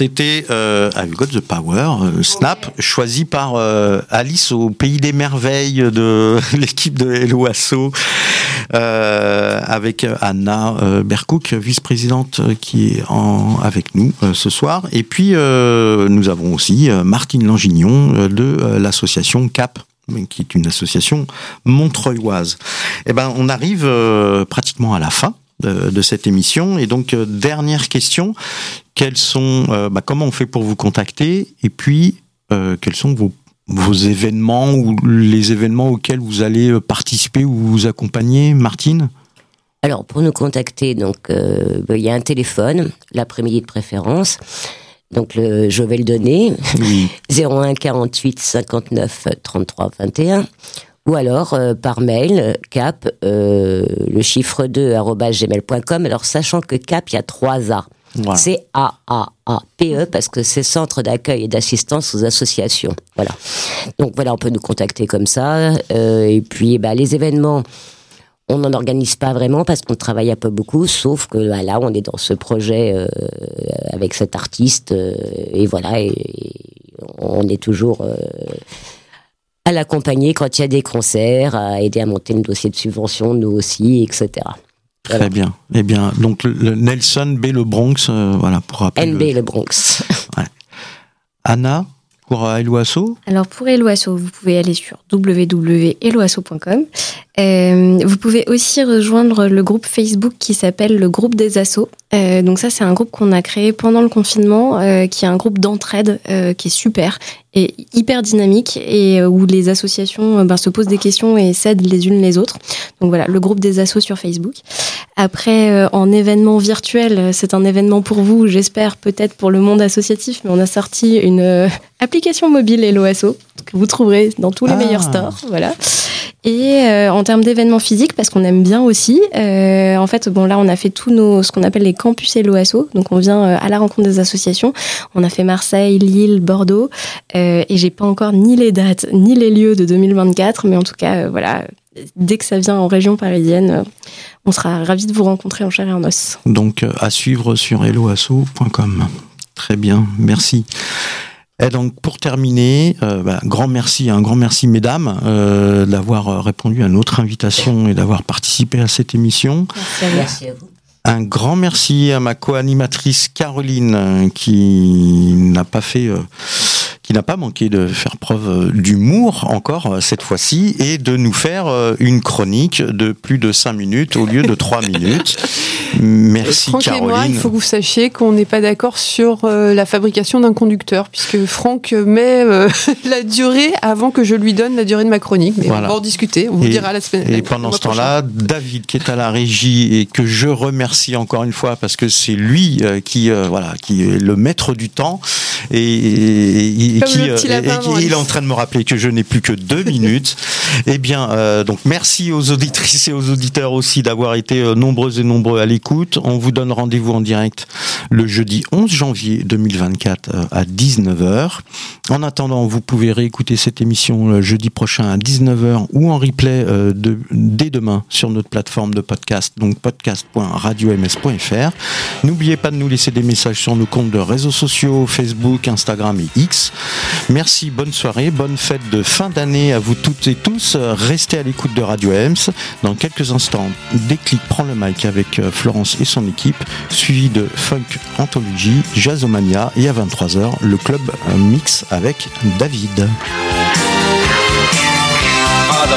Speaker 1: c'était euh, I've Got the Power, euh, Snap, choisi par euh, Alice au Pays des Merveilles de l'équipe de Hello Asso, euh, avec Anna Bercook, vice-présidente, qui est en, avec nous ce soir. Et puis, nous avons aussi Martine Langignon de l'association CAP qui est une association montreuilloise. Eh ben, on arrive pratiquement à la fin de, de cette émission. Et donc, euh, dernière question quels sont, euh, bah, comment on fait pour vous contacter Et puis, euh, quels sont vos, vos événements ou les événements auxquels vous allez participer ou vous accompagner, Martine?
Speaker 4: Alors, pour nous contacter, donc euh, ben, il y a un téléphone, l'après-midi de préférence. Donc, le, je vais le donner.
Speaker 1: Oui.
Speaker 4: 01 48 59 33 21 ou alors euh, par mail euh, cap euh, le chiffre 2 arobase gmail.com alors sachant que cap il y a trois A.
Speaker 1: Voilà.
Speaker 4: c'est A A A P E parce que c'est centre d'accueil et d'assistance aux associations. Voilà. Donc voilà on peut nous contacter comme ça. Euh, et puis bah, les événements on n'en organise pas vraiment parce qu'on travaille un peu beaucoup, sauf que bah, là, on est dans ce projet euh, avec cet artiste, euh, et voilà, et, et on est toujours à l'accompagner quand il y a des concerts, à aider à monter le dossier de subvention, nous aussi, etc.
Speaker 1: Très
Speaker 4: Voilà.
Speaker 1: bien. Eh bien, donc le, le Nelson B. Le Bronx, euh, voilà, pour rappeler.
Speaker 4: NB le Bronx.
Speaker 1: Anna, pour euh, Eloasso
Speaker 2: Alors pour Eloasso, vous pouvez aller sur www.eloasso.com. Euh, vous pouvez aussi rejoindre le groupe Facebook qui s'appelle le groupe des assos. Euh, donc ça c'est un groupe qu'on a créé pendant le confinement, euh, qui est un groupe d'entraide euh, qui est super et hyper dynamique et euh, où les associations euh, ben, se posent des questions et s'aident les unes les autres. Donc voilà, le groupe des assos sur Facebook. Après, euh, en événement virtuel, c'est un événement pour vous, j'espère peut-être pour le monde associatif, mais on a sorti une application mobile Hello Asso que vous trouverez dans tous les
Speaker 1: Ah.
Speaker 2: meilleurs stores, voilà. Et euh, en termes d'événements physiques, parce qu'on aime bien aussi, euh, en fait, bon là, on a fait tous nos ce qu'on appelle les campus Asso, donc on vient euh, à la rencontre des associations. On a fait Marseille, Lille, Bordeaux, euh, et j'ai pas encore ni les dates ni les lieux de 2024, mais en tout cas, euh, voilà, dès que ça vient en région parisienne, on sera ravis de vous rencontrer en chair et en os.
Speaker 1: Donc à suivre sur helloasso.com. Très bien, merci. Et donc pour terminer, euh, bah, grand merci, un grand merci mesdames euh, d'avoir euh, répondu à notre invitation et d'avoir participé à cette émission.
Speaker 2: Merci à vous.
Speaker 4: Merci à vous.
Speaker 1: Un grand merci à ma co-animatrice Caroline qui n'a pas fait, euh, qui n'a pas manqué de faire preuve euh, d'humour encore euh, cette fois-ci et de nous faire euh, une chronique de plus de 5 minutes au lieu de 3 minutes. Merci
Speaker 3: Franck et
Speaker 1: Caroline.
Speaker 3: moi, il faut que vous sachiez qu'on n'est pas d'accord sur euh, la fabrication d'un conducteur, puisque Franck met euh, la durée avant que je lui donne la durée de ma chronique. Mais
Speaker 1: Voilà.
Speaker 3: on va en discuter, on vous
Speaker 1: Et-
Speaker 3: dira la semaine
Speaker 1: Et pendant ce temps-là, David qui est à la régie et que je remercie encore une fois parce que c'est lui euh, qui voilà qui est le maître du temps et, et- et Qui, euh, et il est en train de me rappeler que je n'ai plus que deux minutes. Eh bien, euh, donc merci aux auditrices et aux auditeurs aussi d'avoir été euh, nombreux et nombreux à l'écoute. On vous donne rendez-vous en direct le jeudi 11 janvier 2024 euh, à 19h. En attendant, vous pouvez réécouter cette émission le jeudi prochain à 19h ou en replay de, dès demain sur notre plateforme de podcast, donc podcast.radioms.fr. N'oubliez pas de nous laisser des messages sur nos comptes de réseaux sociaux, Facebook, Instagram et X. Merci, bonne soirée, bonne fête de fin d'année à vous toutes et tous. Restez à l'écoute de Radio Ems. Dans quelques instants, Déclic prend le mic avec euh, Florence et son équipe, suivi de Funk Anthology, Jazzomania et à 23h, le club euh, mix avec David.
Speaker 6: Father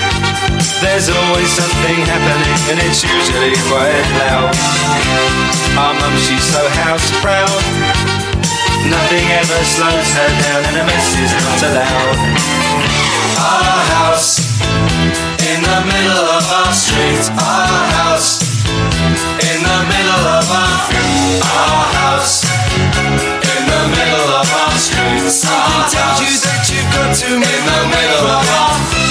Speaker 6: There's always something happening and it's usually quite loud. Our mum, she's so house proud. Nothing ever slows her down and a mess is not allowed. Our house in the middle of our street. Our house in the middle of our our house in the middle of our street. Something tells you that you've got
Speaker 8: to in the middle of